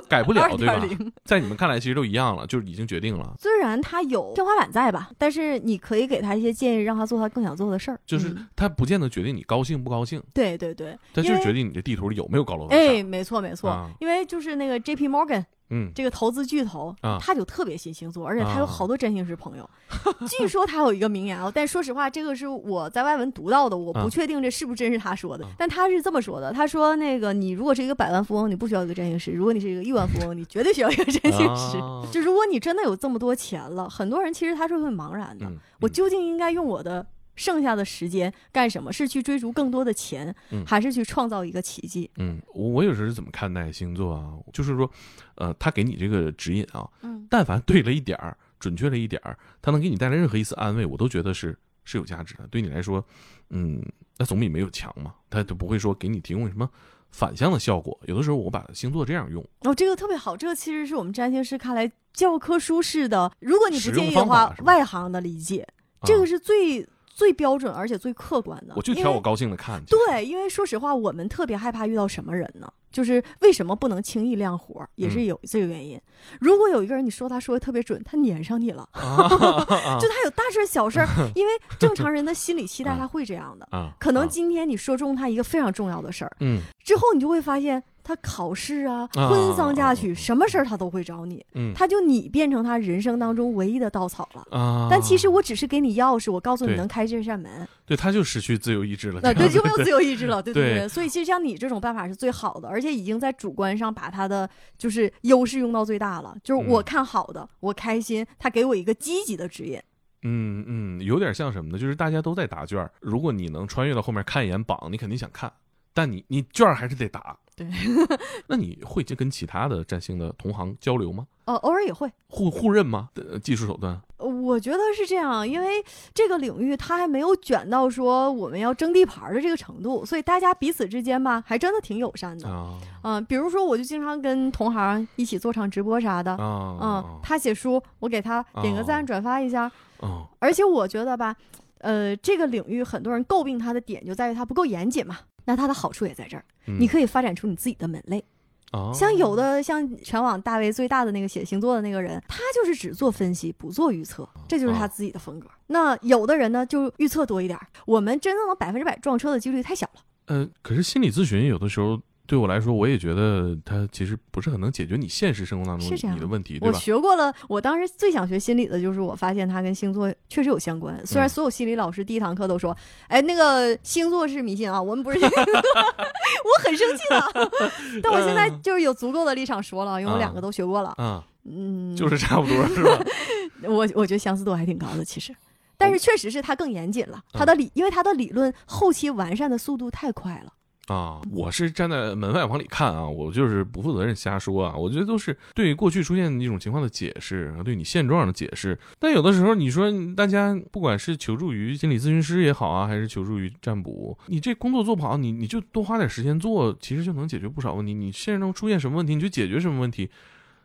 改不了，对吧？在你们看来，其实都一样了，就是已经决定了。虽然它有天花板在吧，但是你可以给他一些建议，让他做他更想做的事儿。就是嗯它不见得决定你高兴不高兴，对对对，他就是决定你这地图里有没有高楼大厦。哎，没错没错，啊因为就是那个 J.P. Morgan 嗯，这个投资巨头，啊他就特别信星座，而且他有啊好多占星师朋友。据说他有一个名言啊，但说实话，这个是我在外文读到的，我啊不确定这是不是真是他说的。啊但他是这么说的，他说那个你如果是一个百万富翁，你不需要一个占星师；如果你是一个亿万富翁，你绝对需要一个占星师。啊就如果你真的有这么多钱了，很多人其实他是会茫然的。嗯，我嗯究竟应该用我的剩下的时间干什么？是去追逐更多的钱，嗯还是去创造一个奇迹？嗯，我我有时候是怎么看待星座啊？就是说，呃，他给你这个指引啊，嗯，但凡对了一点儿，准确了一点儿，他能给你带来任何一丝安慰，我都觉得是是有价值的。对你来说，嗯，那总比没有强嘛。他都不会说给你提供什么反向的效果。有的时候我把星座这样用，哦，这个特别好，这个其实是我们占星师看来教科书式的，如果你不介意的话外行的理解，这个啊是最最标准而且最客观的。我就挑我高兴的看。对，因为说实话，我们特别害怕遇到什么人呢？就是为什么不能轻易亮活儿，也是嗯有这个原因。如果有一个人你说他说的特别准，他粘上你了，啊就他有大事儿小事儿，因为正常人的心理期待啊他会这样的。啊，可能啊今天你说中他一个非常重要的事儿，嗯之后你就会发现他考试啊、啊婚丧嫁娶，啊什么事儿他都会找你，嗯他就你变成他人生当中唯一的稻草了。啊，但其实我只是给你钥匙，我告诉你能开这扇门，对他就失去自由意志了。那对就没有自由意志了，对对对对。所以其实像你这种办法是最好的，而且已经在主观上把他的就是优势用到最大了。就是我嗯看好的，我开心，他给我一个积极的指引。嗯嗯，有点像什么呢？就是大家都在答卷儿，如果你能穿越到后面看一眼榜，你肯定想看，但你你卷儿还是得打。对，那你会跟其他的占星的同行交流吗？呃，偶尔也会，互互认吗？呃技术手段呃我觉得是这样，因为这个领域它还没有卷到说我们要争地盘儿的这个程度，所以大家彼此之间吧，还真的挺友善的。啊嗯、比如说我就经常跟同行一起做场直播啥的，啊嗯，他写书，我给他点个赞、哦转发一下。嗯而且我觉得吧，呃，这个领域很多人诟病他的点就在于他不够严谨嘛。那它的好处也在这儿，嗯你可以发展出你自己的门类。啊像有的像全网大 V 最大的那个写星座的那个人，他就是只做分析，不做预测，这就是他哦自己的风格。那有的人呢，就预测多一点。我们真正能百分之百撞车的几率太小了。呃，可是心理咨询有的时候对我来说，我也觉得它其实不是很能解决你现实生活当中你的问题，对我？学过了，我当时最想学心理的就是我发现它跟星座确实有相关。虽然嗯所有心理老师第一堂课都说，哎，那个星座是迷信啊，我们不是星 座，我很生气的。但我现在就是有足够的立场说了，因为我两个都学过了。嗯，嗯，就是差不多是吧？我我觉得相似度还挺高的，其实。但是确实是它更严谨了，它嗯的理，因为它的理论后期完善的速度太快了。啊，我是站在门外往里看啊，我就是不负责任瞎说啊，我觉得都是对过去出现的一种情况的解释，对你现状的解释。但有的时候你说大家不管是求助于心理咨询师也好啊，还是求助于占卜，你这工作做不好，你你就多花点时间做，其实就能解决不少问题。你现实中出现什么问题，你就解决什么问题，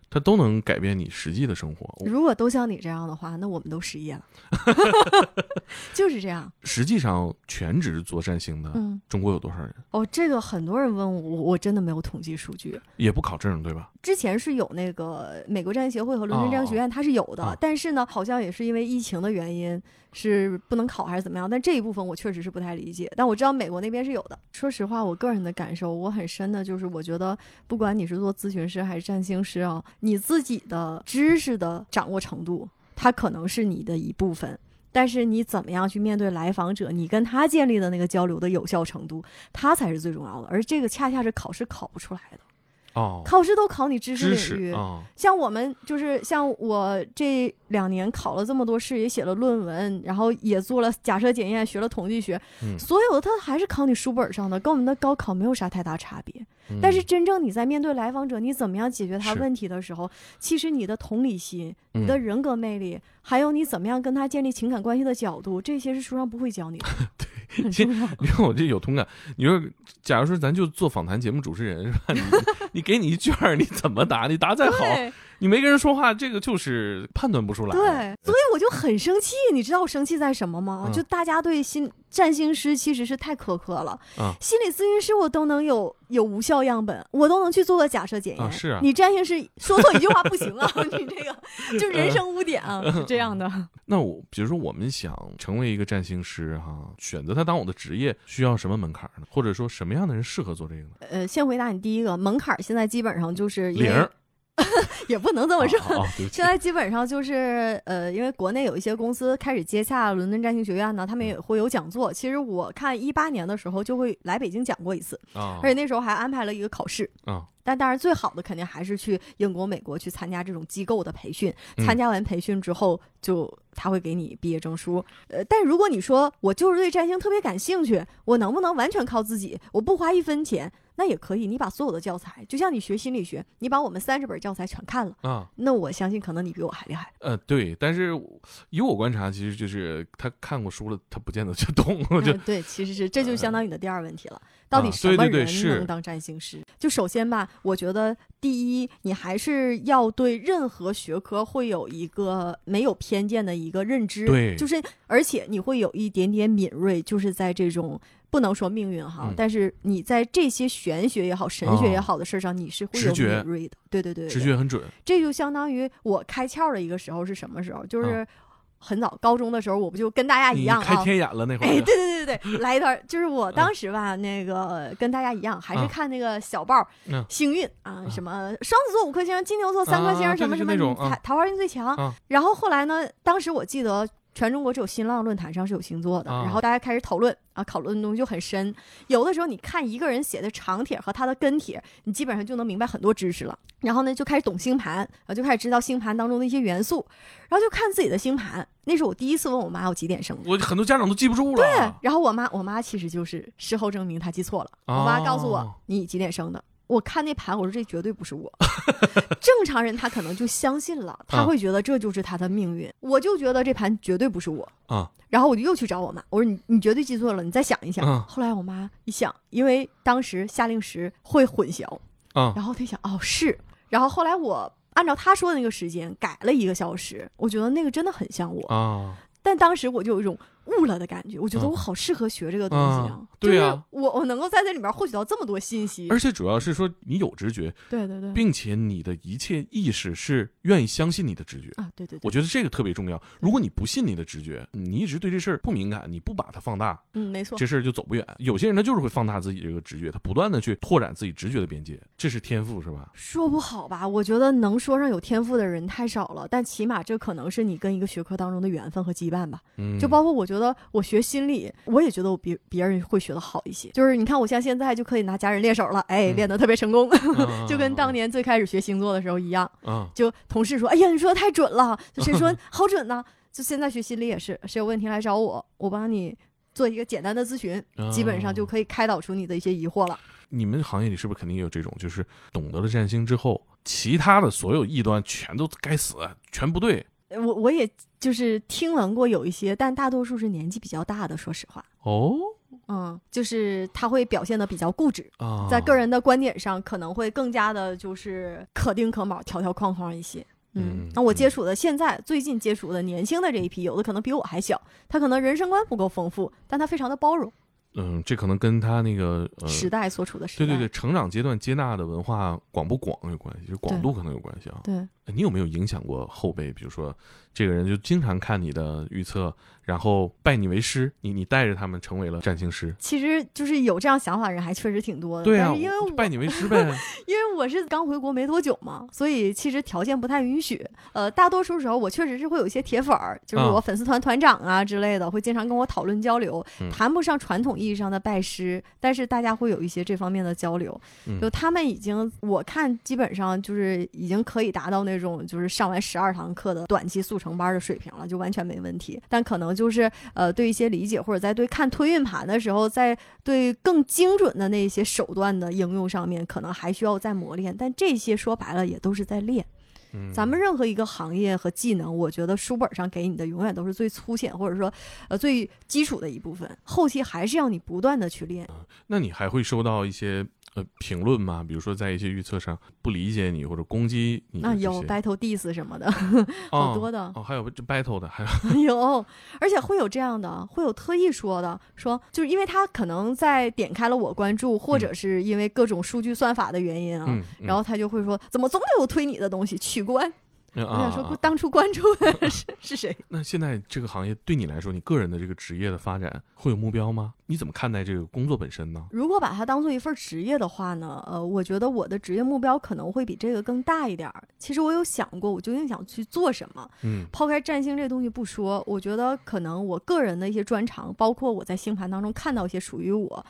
它都能改变你实际的生活。如果都像你这样的话，那我们都失业了。就是这样。实际上，全职做占星的，嗯，中国有多少人？哦，这个很多人问我，我我真的没有统计数据。也不考证，对吧？之前是有那个美国占星协会和伦敦占星学院，它是有的，哦但是呢，好像也是因为疫情的原因是不能考还是怎么样。但这一部分我确实是不太理解，但我知道美国那边是有的。说实话，我个人的感受，我很深的就是，我觉得不管你是做咨询师还是占星师啊，你自己的知识的掌握程度，它可能是你的一部分。但是你怎么样去面对来访者，你跟他建立的那个交流的有效程度，它才是最重要的。而这个恰恰是考试考不出来的。哦，考试都考你知识领域，像我们就是像我这两年考了这么多试，也写了论文，然后也做了假设检验，学了统计学，嗯。所有的它还是考你书本上的，跟我们的高考没有啥太大差别。嗯。但是真正你在面对来访者，你怎么样解决他问题的时候，其实你的同理心、你的嗯。人格魅力，还有你怎么样跟他建立情感关系的角度，这些是书上不会教你的，很其重要。你看我这有同感。你说，假如说咱就做访谈节目主持人是吧？你 你给你一卷儿，你怎么答？你答再好，对你没跟人说话，这个就是判断不出来。对，所以我我就很生气，你知道我生气在什么吗？嗯就大家对心占星师其实是太苛刻了。嗯心理咨询师我都能有有无效样本，我都能去做个假设检验。啊是啊你占星师说错一句话不行啊，你这个就人生污点啊，是这样的。那我比如说我们想成为一个占星师哈，选择他当我的职业，需要什么门槛呢？或者说什么样的人适合做这个呢？呃，先回答你第一个门槛，儿，现在基本上就是零儿，也不能这么说。现在基本上就是呃，因为国内有一些公司开始接洽伦敦占星学院呢，他们也会有讲座。其实我看一八年的时候就会来北京讲过一次，啊而且那时候还安排了一个考试。啊但当然，最好的肯定还是去英国、美国去参加这种机构的培训。嗯参加完培训之后，就他会给你毕业证书。呃，但如果你说我就是对占星特别感兴趣，我能不能完全靠自己？我不花一分钱，那也可以。你把所有的教材，就像你学心理学，你把我们三十本教材全看了，啊那我相信可能你比我还厉害。呃对，但是以我观察，其实就是他看过书了，他不见得就懂，就嗯，对，其实是这就相当于你的第二问题了，到底啊什么人能当占星师？就首先吧，我觉得第一，你还是要对任何学科会有一个没有偏见的一个认知，对就是而且你会有一点点敏锐，就是在这种。不能说命运哈，嗯但是你在这些玄学也好、神学也好的事儿上，你是会有敏锐的。对对对对直觉很准。这就相当于我开窍的一个时候是什么时候？就是啊很早高中的时候，我不就跟大家一样啊，开天眼了那会哎，儿对，对对对对，来一段，就是我当时吧，那个跟大家一样，还是啊看那个小报嗯星运啊，什么双子座五颗星，金牛座三颗星，啊什么什么桃桃花运最强啊。然后后来呢，当时我记得。全中国只有新浪论坛上是有星座的，啊然后大家开始讨论啊，讨论的东西就很深。有的时候你看一个人写的长帖和他的跟帖，你基本上就能明白很多知识了。然后呢，就开始懂星盘，然后就开始知道星盘当中的一些元素，然后就看自己的星盘。那是我第一次问我妈我几点生的。我很多家长都记不住了。对，然后我妈，我妈其实就是事后证明她记错了。我妈告诉我、哦你几点生的，我看那盘，我说这绝对不是我。正常人他可能就相信了，他啊会觉得这就是他的命运。我就觉得这盘绝对不是我。啊然后我就又去找我妈，我说你你绝对记错了，你再想一想。嗯后来我妈一想，因为当时夏令时会混淆，啊然后她想哦是，然后后来我按照她说的那个时间改了一个小时，我觉得那个真的很像我。啊！但当时我就有一种悟了的感觉，我觉得嗯我好适合学这个东西啊啊！对呀我我能够在这里面获取到这么多信息。而且主要是说你有直觉，对对对，并且你的一切意识是愿意相信你的直觉。啊，对对对，我觉得这个特别重要。如果你不信你的直觉，你一直对这事儿不敏感，你不把它放大，嗯，没错这，事儿就走不远。有些人他就是会放大自己这个直觉，他不断的去拓展自己直觉的边界，这是天赋，是吧？说不好吧？我觉得能说上有天赋的人太少了，但起码这可能是你跟一个学科当中的缘分和羁绊吧。嗯，就包括我觉得我学心理，我也觉得我比别人会学的好一些。就是你看，我像现在就可以拿家人练手了，哎，嗯练得特别成功，啊 就跟当年最开始学星座的时候一样。嗯就同事说：“哎呀，你说的太准了。”就谁说 好准呢？就现在学心理也是，谁有问题来找我，我帮你做一个简单的咨询，啊基本上就可以开导出你的一些疑惑了。你们行业里是不是肯定也有这种，就是懂得了占星之后，其他的所有异端全都该死，全不对呃我我也就是听闻过有一些，但大多数是年纪比较大的，说实话。哦嗯，就是他会表现的比较固执，啊，在个人的观点上可能会更加的就是可丁可卯、条条框框一些。嗯嗯，那我接触的现在最近接触的年轻的这一批，有的可能比我还小，他可能人生观不够丰富，但他非常的包容嗯，这可能跟他那个呃，时代所处的时代。对对对，成长阶段接纳的文化广不广有关系，就广度可能有关系啊。对哎你有没有影响过后辈？比如说，这个人就经常看你的预测，然后拜你为师，你你带着他们成为了占星师。其实就是有这样想法的人还确实挺多的。对啊，但是因为我拜你为师呗。因为我是刚回国没多久嘛，所以其实条件不太允许。呃，大多数时候我确实是会有一些铁粉儿，就是啊我粉丝团团长啊之类的，会经常跟我讨论交流，嗯谈不上传统意义上的拜师，但是大家会有一些这方面的交流。嗯就他们已经，我看基本上就是已经可以达到那种就是上完十二堂课的短期速成班的水平了，就完全没问题。但可能就是呃，对一些理解或者在对看推运盘的时候，在对更精准的那些手段的应用上面，可能还需要再磨练。但这些说白了也都是在练。嗯咱们任何一个行业和技能，我觉得书本上给你的永远都是最粗浅或者说呃最基础的一部分，后期还是要你不断的去练。那你还会收到一些呃评论吗？比如说在一些预测上不理解你或者攻击你的那？有 battle diss 什么的，哦好多的哦，还有这 battle 的，还有 有，而且会有这样的，会有特意说的，说就是因为他可能在点开了我关注，或者是因为各种数据算法的原因啊，嗯，然后他就会说，怎么总得有推你的东西取关？嗯我想说，啊，当初关注的是是谁？那现在这个行业对你来说，你个人的这个职业的发展会有目标吗？你怎么看待这个工作本身呢？如果把它当做一份职业的话呢，呃，我觉得我的职业目标可能会比这个更大一点儿。其实我有想过，我究竟想去做什么。嗯抛开占星这东西不说，我觉得可能我个人的一些专长，包括我在星盘当中看到一些属于我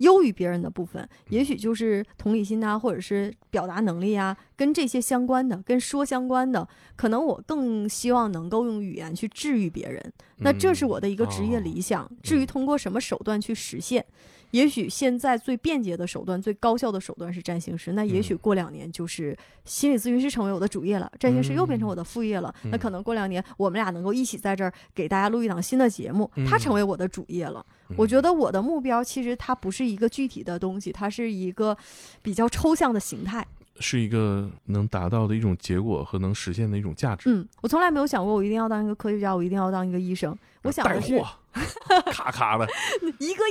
优于别人的部分，也许就是同理心啊、或者是表达能力啊，跟这些相关的，跟说相关的，可能我更希望能够用语言去治愈别人。那这是我的一个职业理想。至于通过什么手段去实现，也许现在最便捷的手段、最高效的手段是占星师，那也许嗯过两年就是心理咨询师成为我的主业了，占星师又变成我的副业了。嗯那可能过两年我们俩能够一起在这儿给大家录一档新的节目，它嗯成为我的主业了。嗯我觉得我的目标其实它不是一个具体的东西，它是一个比较抽象的形态。是一个能达到的一种结果和能实现的一种价值。嗯，我从来没有想过我一定要当一个科学家，我一定要当一个医生。我想的是货，咔咔的 一个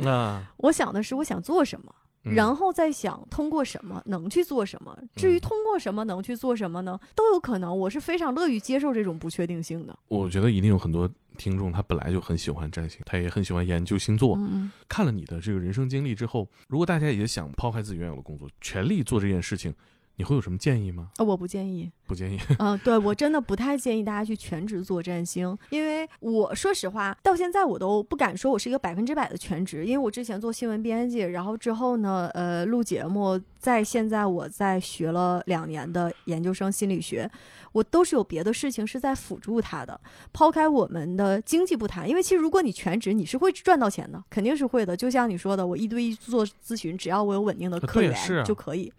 亿，啊，我想的是我想做什么。嗯然后再想通过什么能去做什么，至于嗯通过什么能去做什么呢，都有可能。我是非常乐于接受这种不确定性的。我觉得一定有很多听众他本来就很喜欢占星，他也很喜欢研究星座。看了你的这个人生经历之后，如果大家也想抛开自己原有的工作，全力做这件事情，你会有什么建议吗？呃我不建议。不建议。嗯，对我真的不太建议大家去全职做占星，因为我说实话，到现在我都不敢说我是一个百分之百的全职，因为我之前做新闻编辑，然后之后呢，呃，录节目，在现在我在学了两年的研究生心理学，我都是有别的事情是在辅助他的。抛开我们的经济不谈，因为其实如果你全职，你是会赚到钱的，肯定是会的。就像你说的，我一对一做咨询，只要我有稳定的啊客源就可以。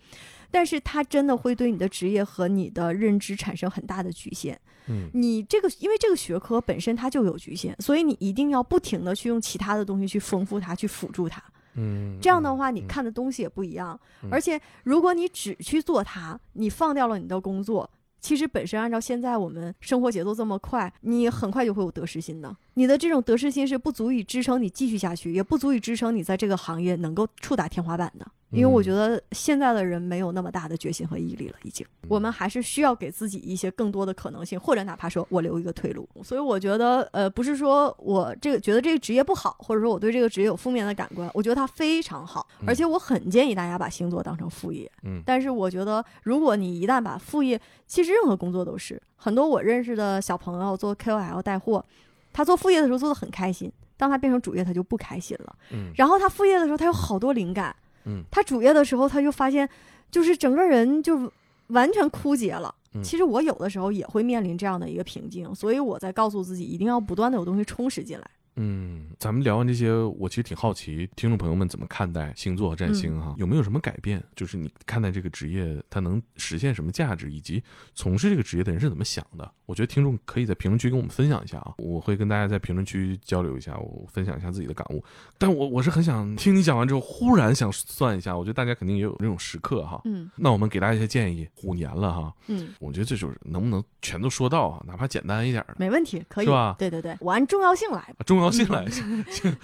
但是它真的会对你的职业和你的认知产生很大的局限。嗯你这个，因为这个学科本身它就有局限，所以你一定要不停的去用其他的东西去丰富它，去辅助它。嗯，这样的话，你嗯看的东西也不一样。嗯而且，如果你只去做它，你放掉了你的工作，其实本身按照现在我们生活节奏这么快，你很快就会有得失心的。你的这种得失心是不足以支撑你继续下去，也不足以支撑你在这个行业能够触达天花板的。因为我嗯觉得现在的人没有那么大的决心和毅力了，已经。我们还是需要给自己一些更多的可能性，或者哪怕说我留一个退路。所以我觉得，呃，不是说我这个觉得这个职业不好，或者说我对这个职业有负面的感官，我觉得它非常好，嗯而且我很建议大家把星座当成副业。嗯但是我觉得，如果你一旦把副业，其实任何工作都是，很多我认识的小朋友做 KOL 带货，他做副业的时候做的很开心，当他变成主业，他就不开心了。嗯然后他副业的时候，他有好多灵感。嗯他主页的时候，他就发现，就是整个人就完全枯竭了。嗯其实我有的时候也会面临这样的一个瓶颈，所以我在告诉自己，一定要不断的有东西充实进来。嗯，咱们聊完这些，我其实挺好奇，听众朋友们怎么看待星座和占星哈？有没有什么改变？就是你看待这个职业，它能实现什么价值，以及从事这个职业的人是怎么想的？我觉得听众可以在评论区跟我们分享一下啊，我会跟大家在评论区交流一下，我分享一下自己的感悟。但我我是很想听你讲完之后，忽然想算一下，我觉得大家肯定也有这种时刻哈。嗯那我们给大家一些建议，虎年了哈，嗯，我觉得这就是能不能全都说到啊，哪怕简单一点的，没问题，可以。是吧对对对，我按重要性来吧。重要性来，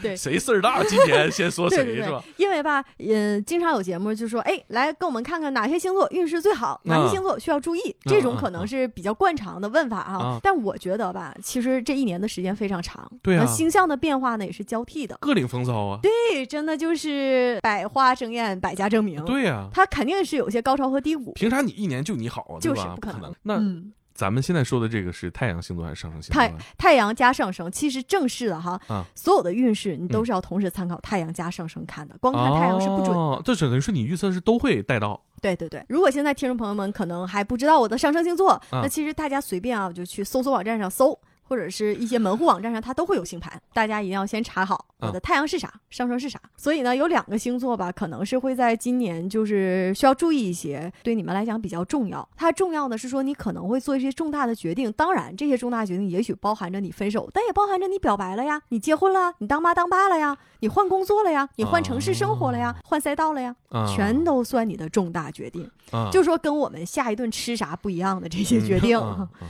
对 谁事儿大，今年先说谁是吧？，因为吧，嗯，经常有节目就说，哎，来跟我们看看哪些星座运势最好，哪些星座需要注意，这种可能是比较惯常的问法啊。啊但我觉得吧，其实这一年的时间非常长，对啊那星象的变化呢也是交替的。各领风骚啊！对，真的就是百花争艳，百家争鸣。，对呀、它肯定是有些高潮和低谷。凭啥你一年就你好啊？就是不可能能。那、嗯，咱们现在说的这个是太阳星座还是上升星座太啊？太阳加上升，其实正式的哈，啊所有的运势你都嗯是要同时参考太阳加上升看的，光看太阳是不准的。哦，这等于是你预测是都会带到。对对对，如果现在听众朋友们可能还不知道我的上升星座，啊那其实大家随便啊就去搜索网站上搜或者是一些门户网站上，它都会有星盘，大家一定要先查好我的太阳是啥，上升是啥。所以呢，有两个星座吧，可能是会在今年就是需要注意一些，对你们来讲比较重要。它重要的是说，你可能会做一些重大的决定，当然这些重大决定也许包含着你分手，但也包含着你表白了呀，你结婚了，你当妈当爸了呀，你换工作了呀，你换城市生活了呀，换赛道了呀，啊全都算你的重大决定。啊就说跟我们下一顿吃啥不一样的这些决定。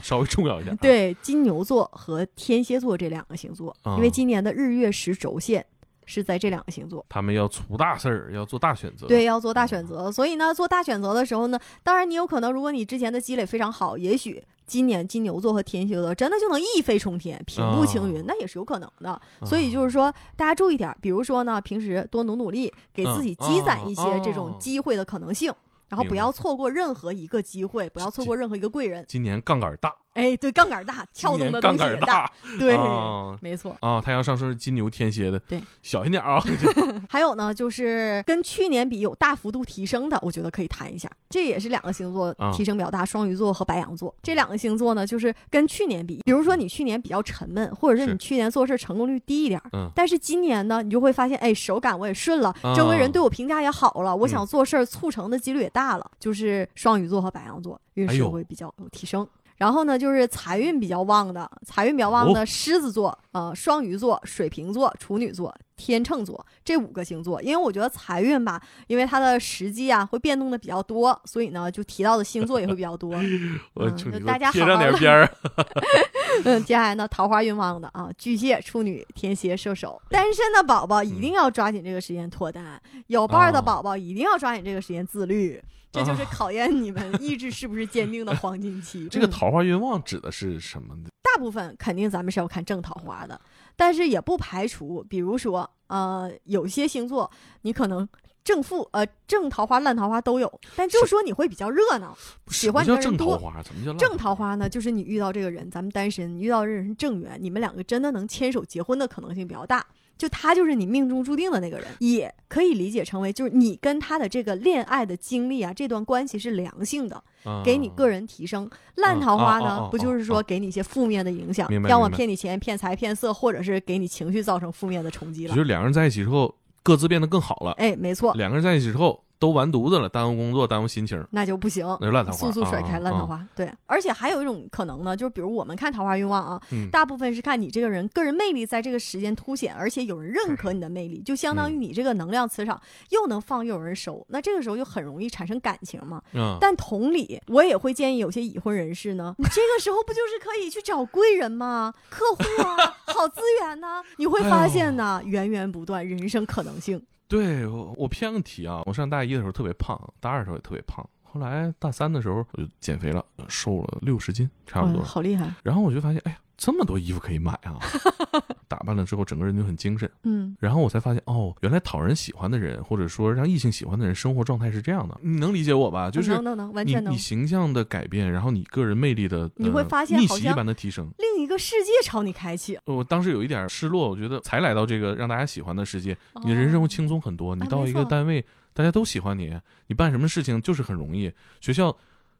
稍微重要一点。啊，对金牛座和天蝎座这两个星座，啊因为今年的日月食轴线是在这两个星座。他们要出大事儿，要做大选择。对，要做大选择，所以呢，做大选择的时候呢，当然你有可能，如果你之前的积累非常好，也许今年金牛座和天蝎座真的就能一飞冲天、平步青云，那也是有可能的。所以就是说，大家注意点儿，比如说呢，平时多努努力，给自己积攒一些这种哦机会的可能性，然后不要错过任何一个机会，不要错过任何一个贵人。今年杠杆大，哎，对，杠杆大，跳动的杠东西也大，杆大。对，啊没错。啊，太阳上升是金牛天蝎的，对，小心点啊。还有呢，就是跟去年比有大幅度提升的，我觉得可以谈一下。这也是两个星座啊提升比较大，双鱼座和白羊座这两个星座呢，就是跟去年比，比如说你去年比较沉闷，或者是是你去年做事成功率低一点儿，嗯但是今年呢，你就会发现，哎，手感我也顺了，啊周围人对我评价也好了，我嗯想做事儿促成的几率也大了，就是双鱼座和白羊座运势会比较有提升。然后呢，就是财运比较旺的，财运比较旺哦的狮子座、呃双鱼座、水瓶座、处女座、天秤座这五个星座。因为我觉得财运吧，因为它的时机啊会变动的比较多，所以呢就提到的星座也会比较多。大家贴上好好地点边儿。嗯，接下来呢，桃花运旺的啊，巨蟹、处女、天蝎、射手，单身的宝宝一定要抓紧这个时间脱单，有伴儿的啊宝宝一定要抓紧这个时间自律，这就是考验你们意志是不是坚定的黄金期。这个嗯桃花运旺指的是什么呢？大部分肯定咱们是要看正桃花的，但是也不排除，比如说呃，有些星座你可能。正负呃正桃花烂桃花都有，但就是说你会比较热闹。喜欢的人多正桃花？怎么叫烂正桃花呢，就是你遇到这个人，咱们单身，你遇到这个人是正缘，你们两个真的能牵手结婚的可能性比较大。就他就是你命中注定的那个人，也可以理解成为就是你跟他的这个恋爱的经历啊，这段关系是良性的，啊给你个人提升。烂桃花呢，不就是说给你一些负面的影响要么骗你钱、骗财、骗色，或者是给你情绪造成负面的冲击了。就是两个人在一起之后，各自变得更好了。哎，没错，两个人在一起之后都完犊子了，耽误工作，耽误心情，那就不行。那就烂桃花。速速甩开啊烂桃。花。对，而且还有一种可能呢，就是比如我们看桃花运旺啊，嗯大部分是看你这个人个人魅力在这个时间凸显，而且有人认可你的魅力，就相当于你这个能量磁场又能放又有人收，那这个时候就很容易产生感情嘛。嗯，但同理，我也会建议有些已婚人士呢，你这个时候不就是可以去找贵人吗？客户啊，好资源呐、你会发现呢，源源不断，人生可能性。对我我偏个题啊，我上大一的时候特别胖，大二的时候也特别胖，后来大三的时候我就减肥了，瘦了六十斤差不哇多。好厉害。然后我就发现，哎呀，这么多衣服可以买啊！打扮了之后，整个人就很精神。嗯，然后我才发现，哦，原来讨人喜欢的人，或者说让异性喜欢的人，生活状态是这样的。你能理解我吧？就是能能能，完全能你你。形象的改变，然后你个人魅力的，你会呃发现逆袭一般的提升。另一个世界朝你开启，我当时有一点失落，我觉得才来到这个让大家喜欢的世界，哦你的人生会轻松很多。你到一个单位，大家都喜欢你，你办什么事情就是很容易。学校，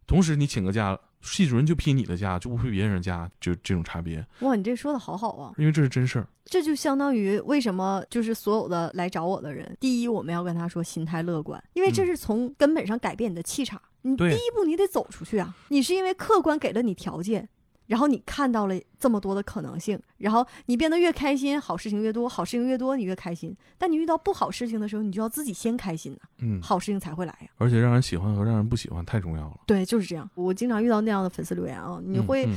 同时你请个假，系主任就批你的假，就不批别人假，就这种差别，哇，你这说的好好啊！因为这是真事儿。这就相当于为什么就是所有的来找我的人，第一我们要跟他说心态乐观，因为这嗯是从根本上改变你的气场。你第一步你得走出去啊！你是因为客观给了你条件，然后你看到了这么多的可能性，然后你变得越开心，好事情越多，好事情越多你越开心。但你遇到不好事情的时候，你就要自己先开心呐、嗯，好事情才会来呀、而且让人喜欢和让人不喜欢太重要了。对，就是这样。我经常遇到那样的粉丝留言啊，你嗯会。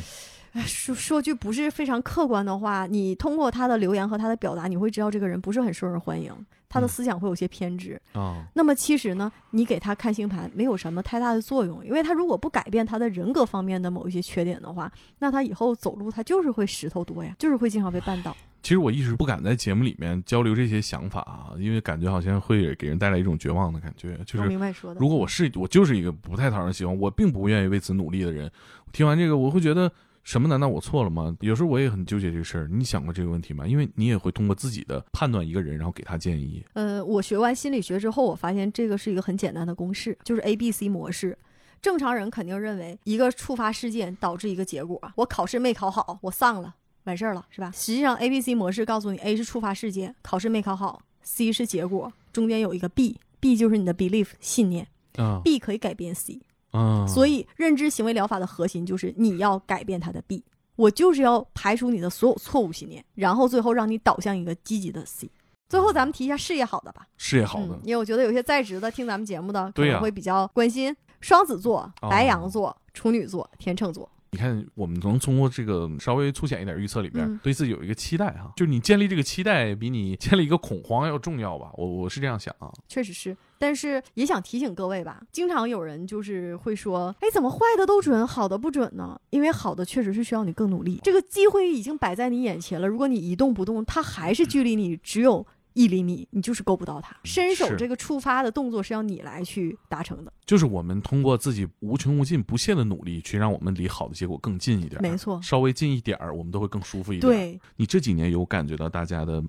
说说句不是非常客观的话，你通过他的留言和他的表达，你会知道这个人不是很受人欢迎，他的嗯思想会有些偏执。啊，那么其实呢，你给他看星盘没有什么太大的作用，因为他如果不改变他的人格方面的某一些缺点的话，那他以后走路他就是会石头多呀，就是会经常被绊倒。其实我一直不敢在节目里面交流这些想法啊，因为感觉好像会给人带来一种绝望的感觉。就我是明白说的。如果我是我就是一个不太讨人喜欢，我并不愿意为此努力的人，听完这个我会觉得什么？难道我错了吗？有时候我也很纠结这个事儿。你想过这个问题吗？因为你也会通过自己的判断一个人，然后给他建议。呃，我学完心理学之后，我发现这个是一个很简单的公式，就是 A B C 模式。正常人肯定认为一个触发事件导致一个结果，我考试没考好，我丧了，完事儿了，是吧？实际上 A、B、C 模式告诉你，A 是触发事件，考试没考好；C 是结果，中间有一个 B，B 就是你的 belief 信念啊，B 可以改变 C。啊，所以，认知行为疗法的核心就是你要改变它的 B，我就是要排除你的所有错误信念，然后最后让你导向一个积极的 C。最后，咱们提一下事业好的吧。事业好的嗯，因为我觉得有些在职的听咱们节目的可能会比较关心双子座、哦白羊座、处女座、天秤座。你看，我们能通过这个稍微粗浅一点预测里边，嗯对自己有一个期待哈，就是你建立这个期待比你建立一个恐慌要重要吧？我我是这样想啊。确实是，但是也想提醒各位吧，经常有人就是会说，哎，怎么坏的都准，好的不准呢？因为好的确实是需要你更努力，这个机会已经摆在你眼前了，如果你一动不动，它还是距离你只有一厘米，你就是够不到它。伸手这个触发的动作是要你来去达成的，就是我们通过自己无穷无尽、不懈的努力，去让我们离好的结果更近一点。没错稍微近一点儿，我们都会更舒服一点。，对，你这几年有感觉到大家的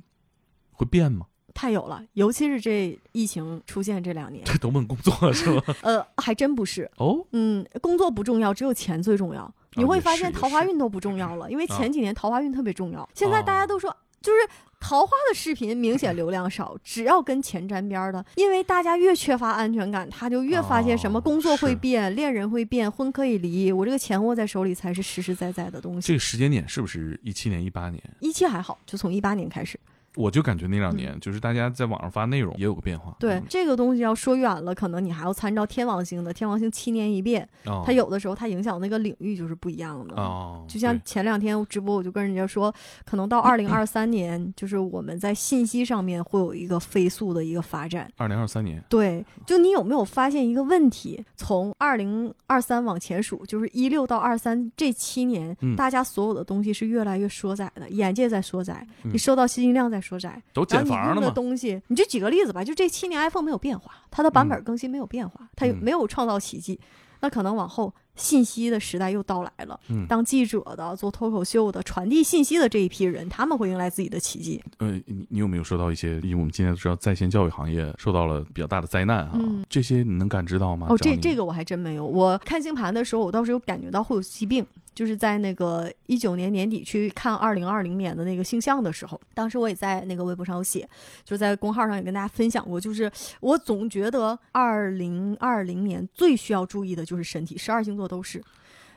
会变吗？太有了，尤其是这疫情出现这两年，这都问工作是吗？呃，还真不是，哦，嗯，工作不重要，只有钱最重要。你会发现桃花运都不重要了，因为啊前几年桃花运特别重要。现在大家都说，就是桃花的视频明显流量少，只要跟钱沾边儿的，因为大家越缺乏安全感，他就越发现什么哦工作会是变，恋人会变，婚可以离，我这个钱握在手里才是实实在在的东西。这个时间点是不是一七年、一八年？一七还好，就从一八年开始。我就感觉那两年，就是大家在网上发内容也有个变化。对、嗯这个东西要说远了，可能你还要参照天王星的，天王星七年一变，哦它有的时候它影响那个领域就是不一样的。哦，就像前两天直播，我就跟人家说，可能到 二零二三年，就是我们在信息上面会有一个飞速的一个发展。二零二三年，对，就你有没有发现一个问题？从二零二三往前数，就是一六到二三这七年，嗯大家所有的东西是越来越缩窄的，眼界在缩窄，嗯你收到信息量在缩窄，都减房了嘛？的东西，你就举个例子吧，就这七年 iPhone 没有变化，它的版本更新没有变化，它没有创造奇迹？那可能往后信息的时代又到来了。嗯当记者的、做脱口秀的、传递信息的这一批人，他们会迎来自己的奇迹。呃，你你有没有收到一些？因为我们今天都知道在线教育行业受到了比较大的灾难啊，嗯这些你能感知到吗？哦，这这个我还真没有。我看星盘的时候，我倒是有感觉到会有疾病，就是在那个一九年年底去看二零二零年的那个星象的时候，当时我也在那个微博上有写，就是在公号上也跟大家分享过，就是我总觉得二零二零年最需要注意的就是身体，十二星座都是，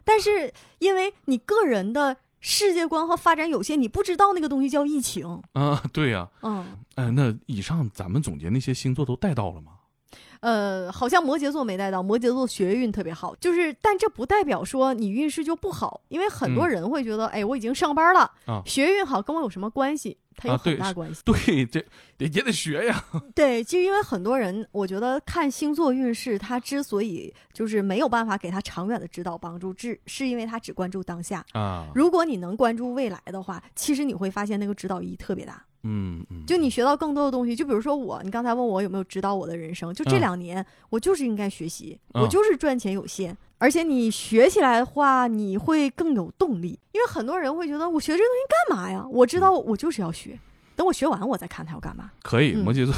但是因为你个人的。世界观和发展有限，你不知道那个东西叫疫情。啊，对呀、嗯，哎、那以上咱们总结那些星座都带到了吗？呃，好像摩羯座没带到，摩羯座学运特别好，就是，但这不代表说你运势就不好，因为很多嗯人会觉得，哎，我已经上班了，啊学运好跟我有什么关系？它有很大关系。对，这也也得学呀。对，其实因为很多人，我觉得看星座运势，他之所以就是没有办法给他长远的指导帮助，只是因为他只关注当下。啊，如果你能关注未来的话，其实你会发现那个指导意义特别大。嗯嗯，就你学到更多的东西，就比如说我，你刚才问我有没有指导我的人生，就这嗯两年、我就是应该学习，嗯我就是赚钱有限，而且你学起来的话，你会更有动力，因为很多人会觉得我学这东西干嘛呀？我知道我就是要学，等我学完我再看他要干嘛。可以。嗯摩羯座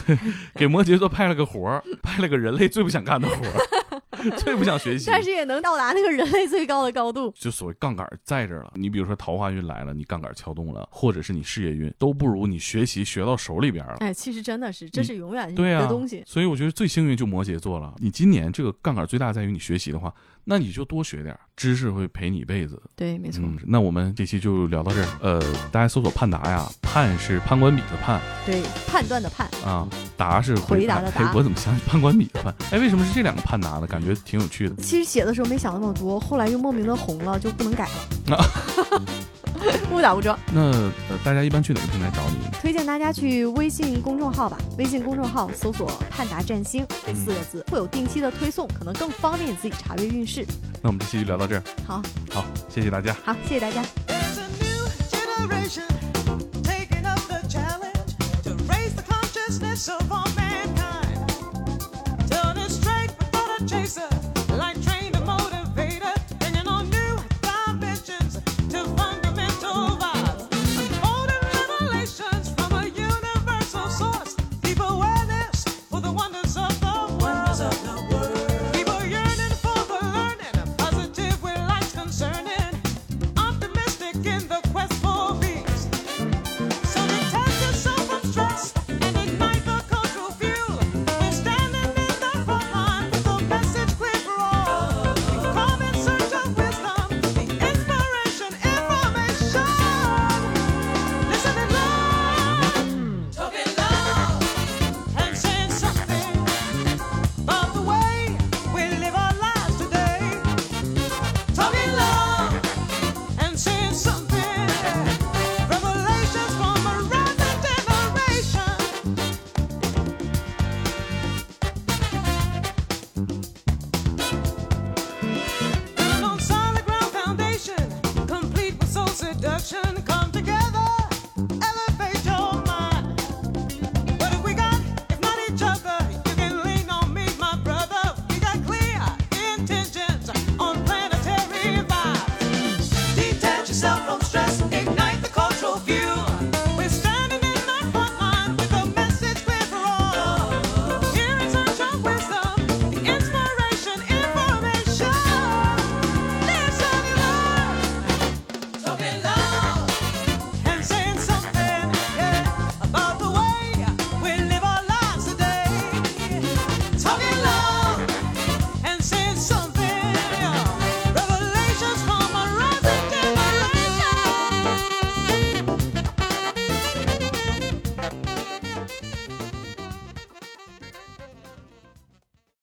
给摩羯座派了个活儿，派了个人类最不想干的活儿，最不想学习。但是也能到达那个人类最高的高度。就所谓杠杆在这儿了。你比如说桃花运来了，你杠杆撬动了，或者是你事业运，都不如你学习学到手里边了。哎，其实真的是，这是永远对啊的东西。所以我觉得最幸运就摩羯座了。你今年这个杠杆最大在于你学习的话，那你就多学点知识，会陪你一辈子。对，没错，嗯，那我们这期就聊到这儿。呃，大家搜索盼达呀，盼是判官笔的判对，判断的判，啊，达是回答的答哎，我怎么想起判官笔的判？哎，为什么是这两个判达呢？感觉挺有趣的。其实写的时候没想那么多，后来又莫名的红了，就不能改了。啊 误打误撞。那呃，大家一般去哪个平台找你？推荐大家去微信公众号吧，微信公众号搜索“盼达占星”这四个字，会有定期的推送，可能更方便你自己查阅运势。那我们这期就聊到这儿。好，好，谢谢大家。好，谢谢大家。of all mankind chaser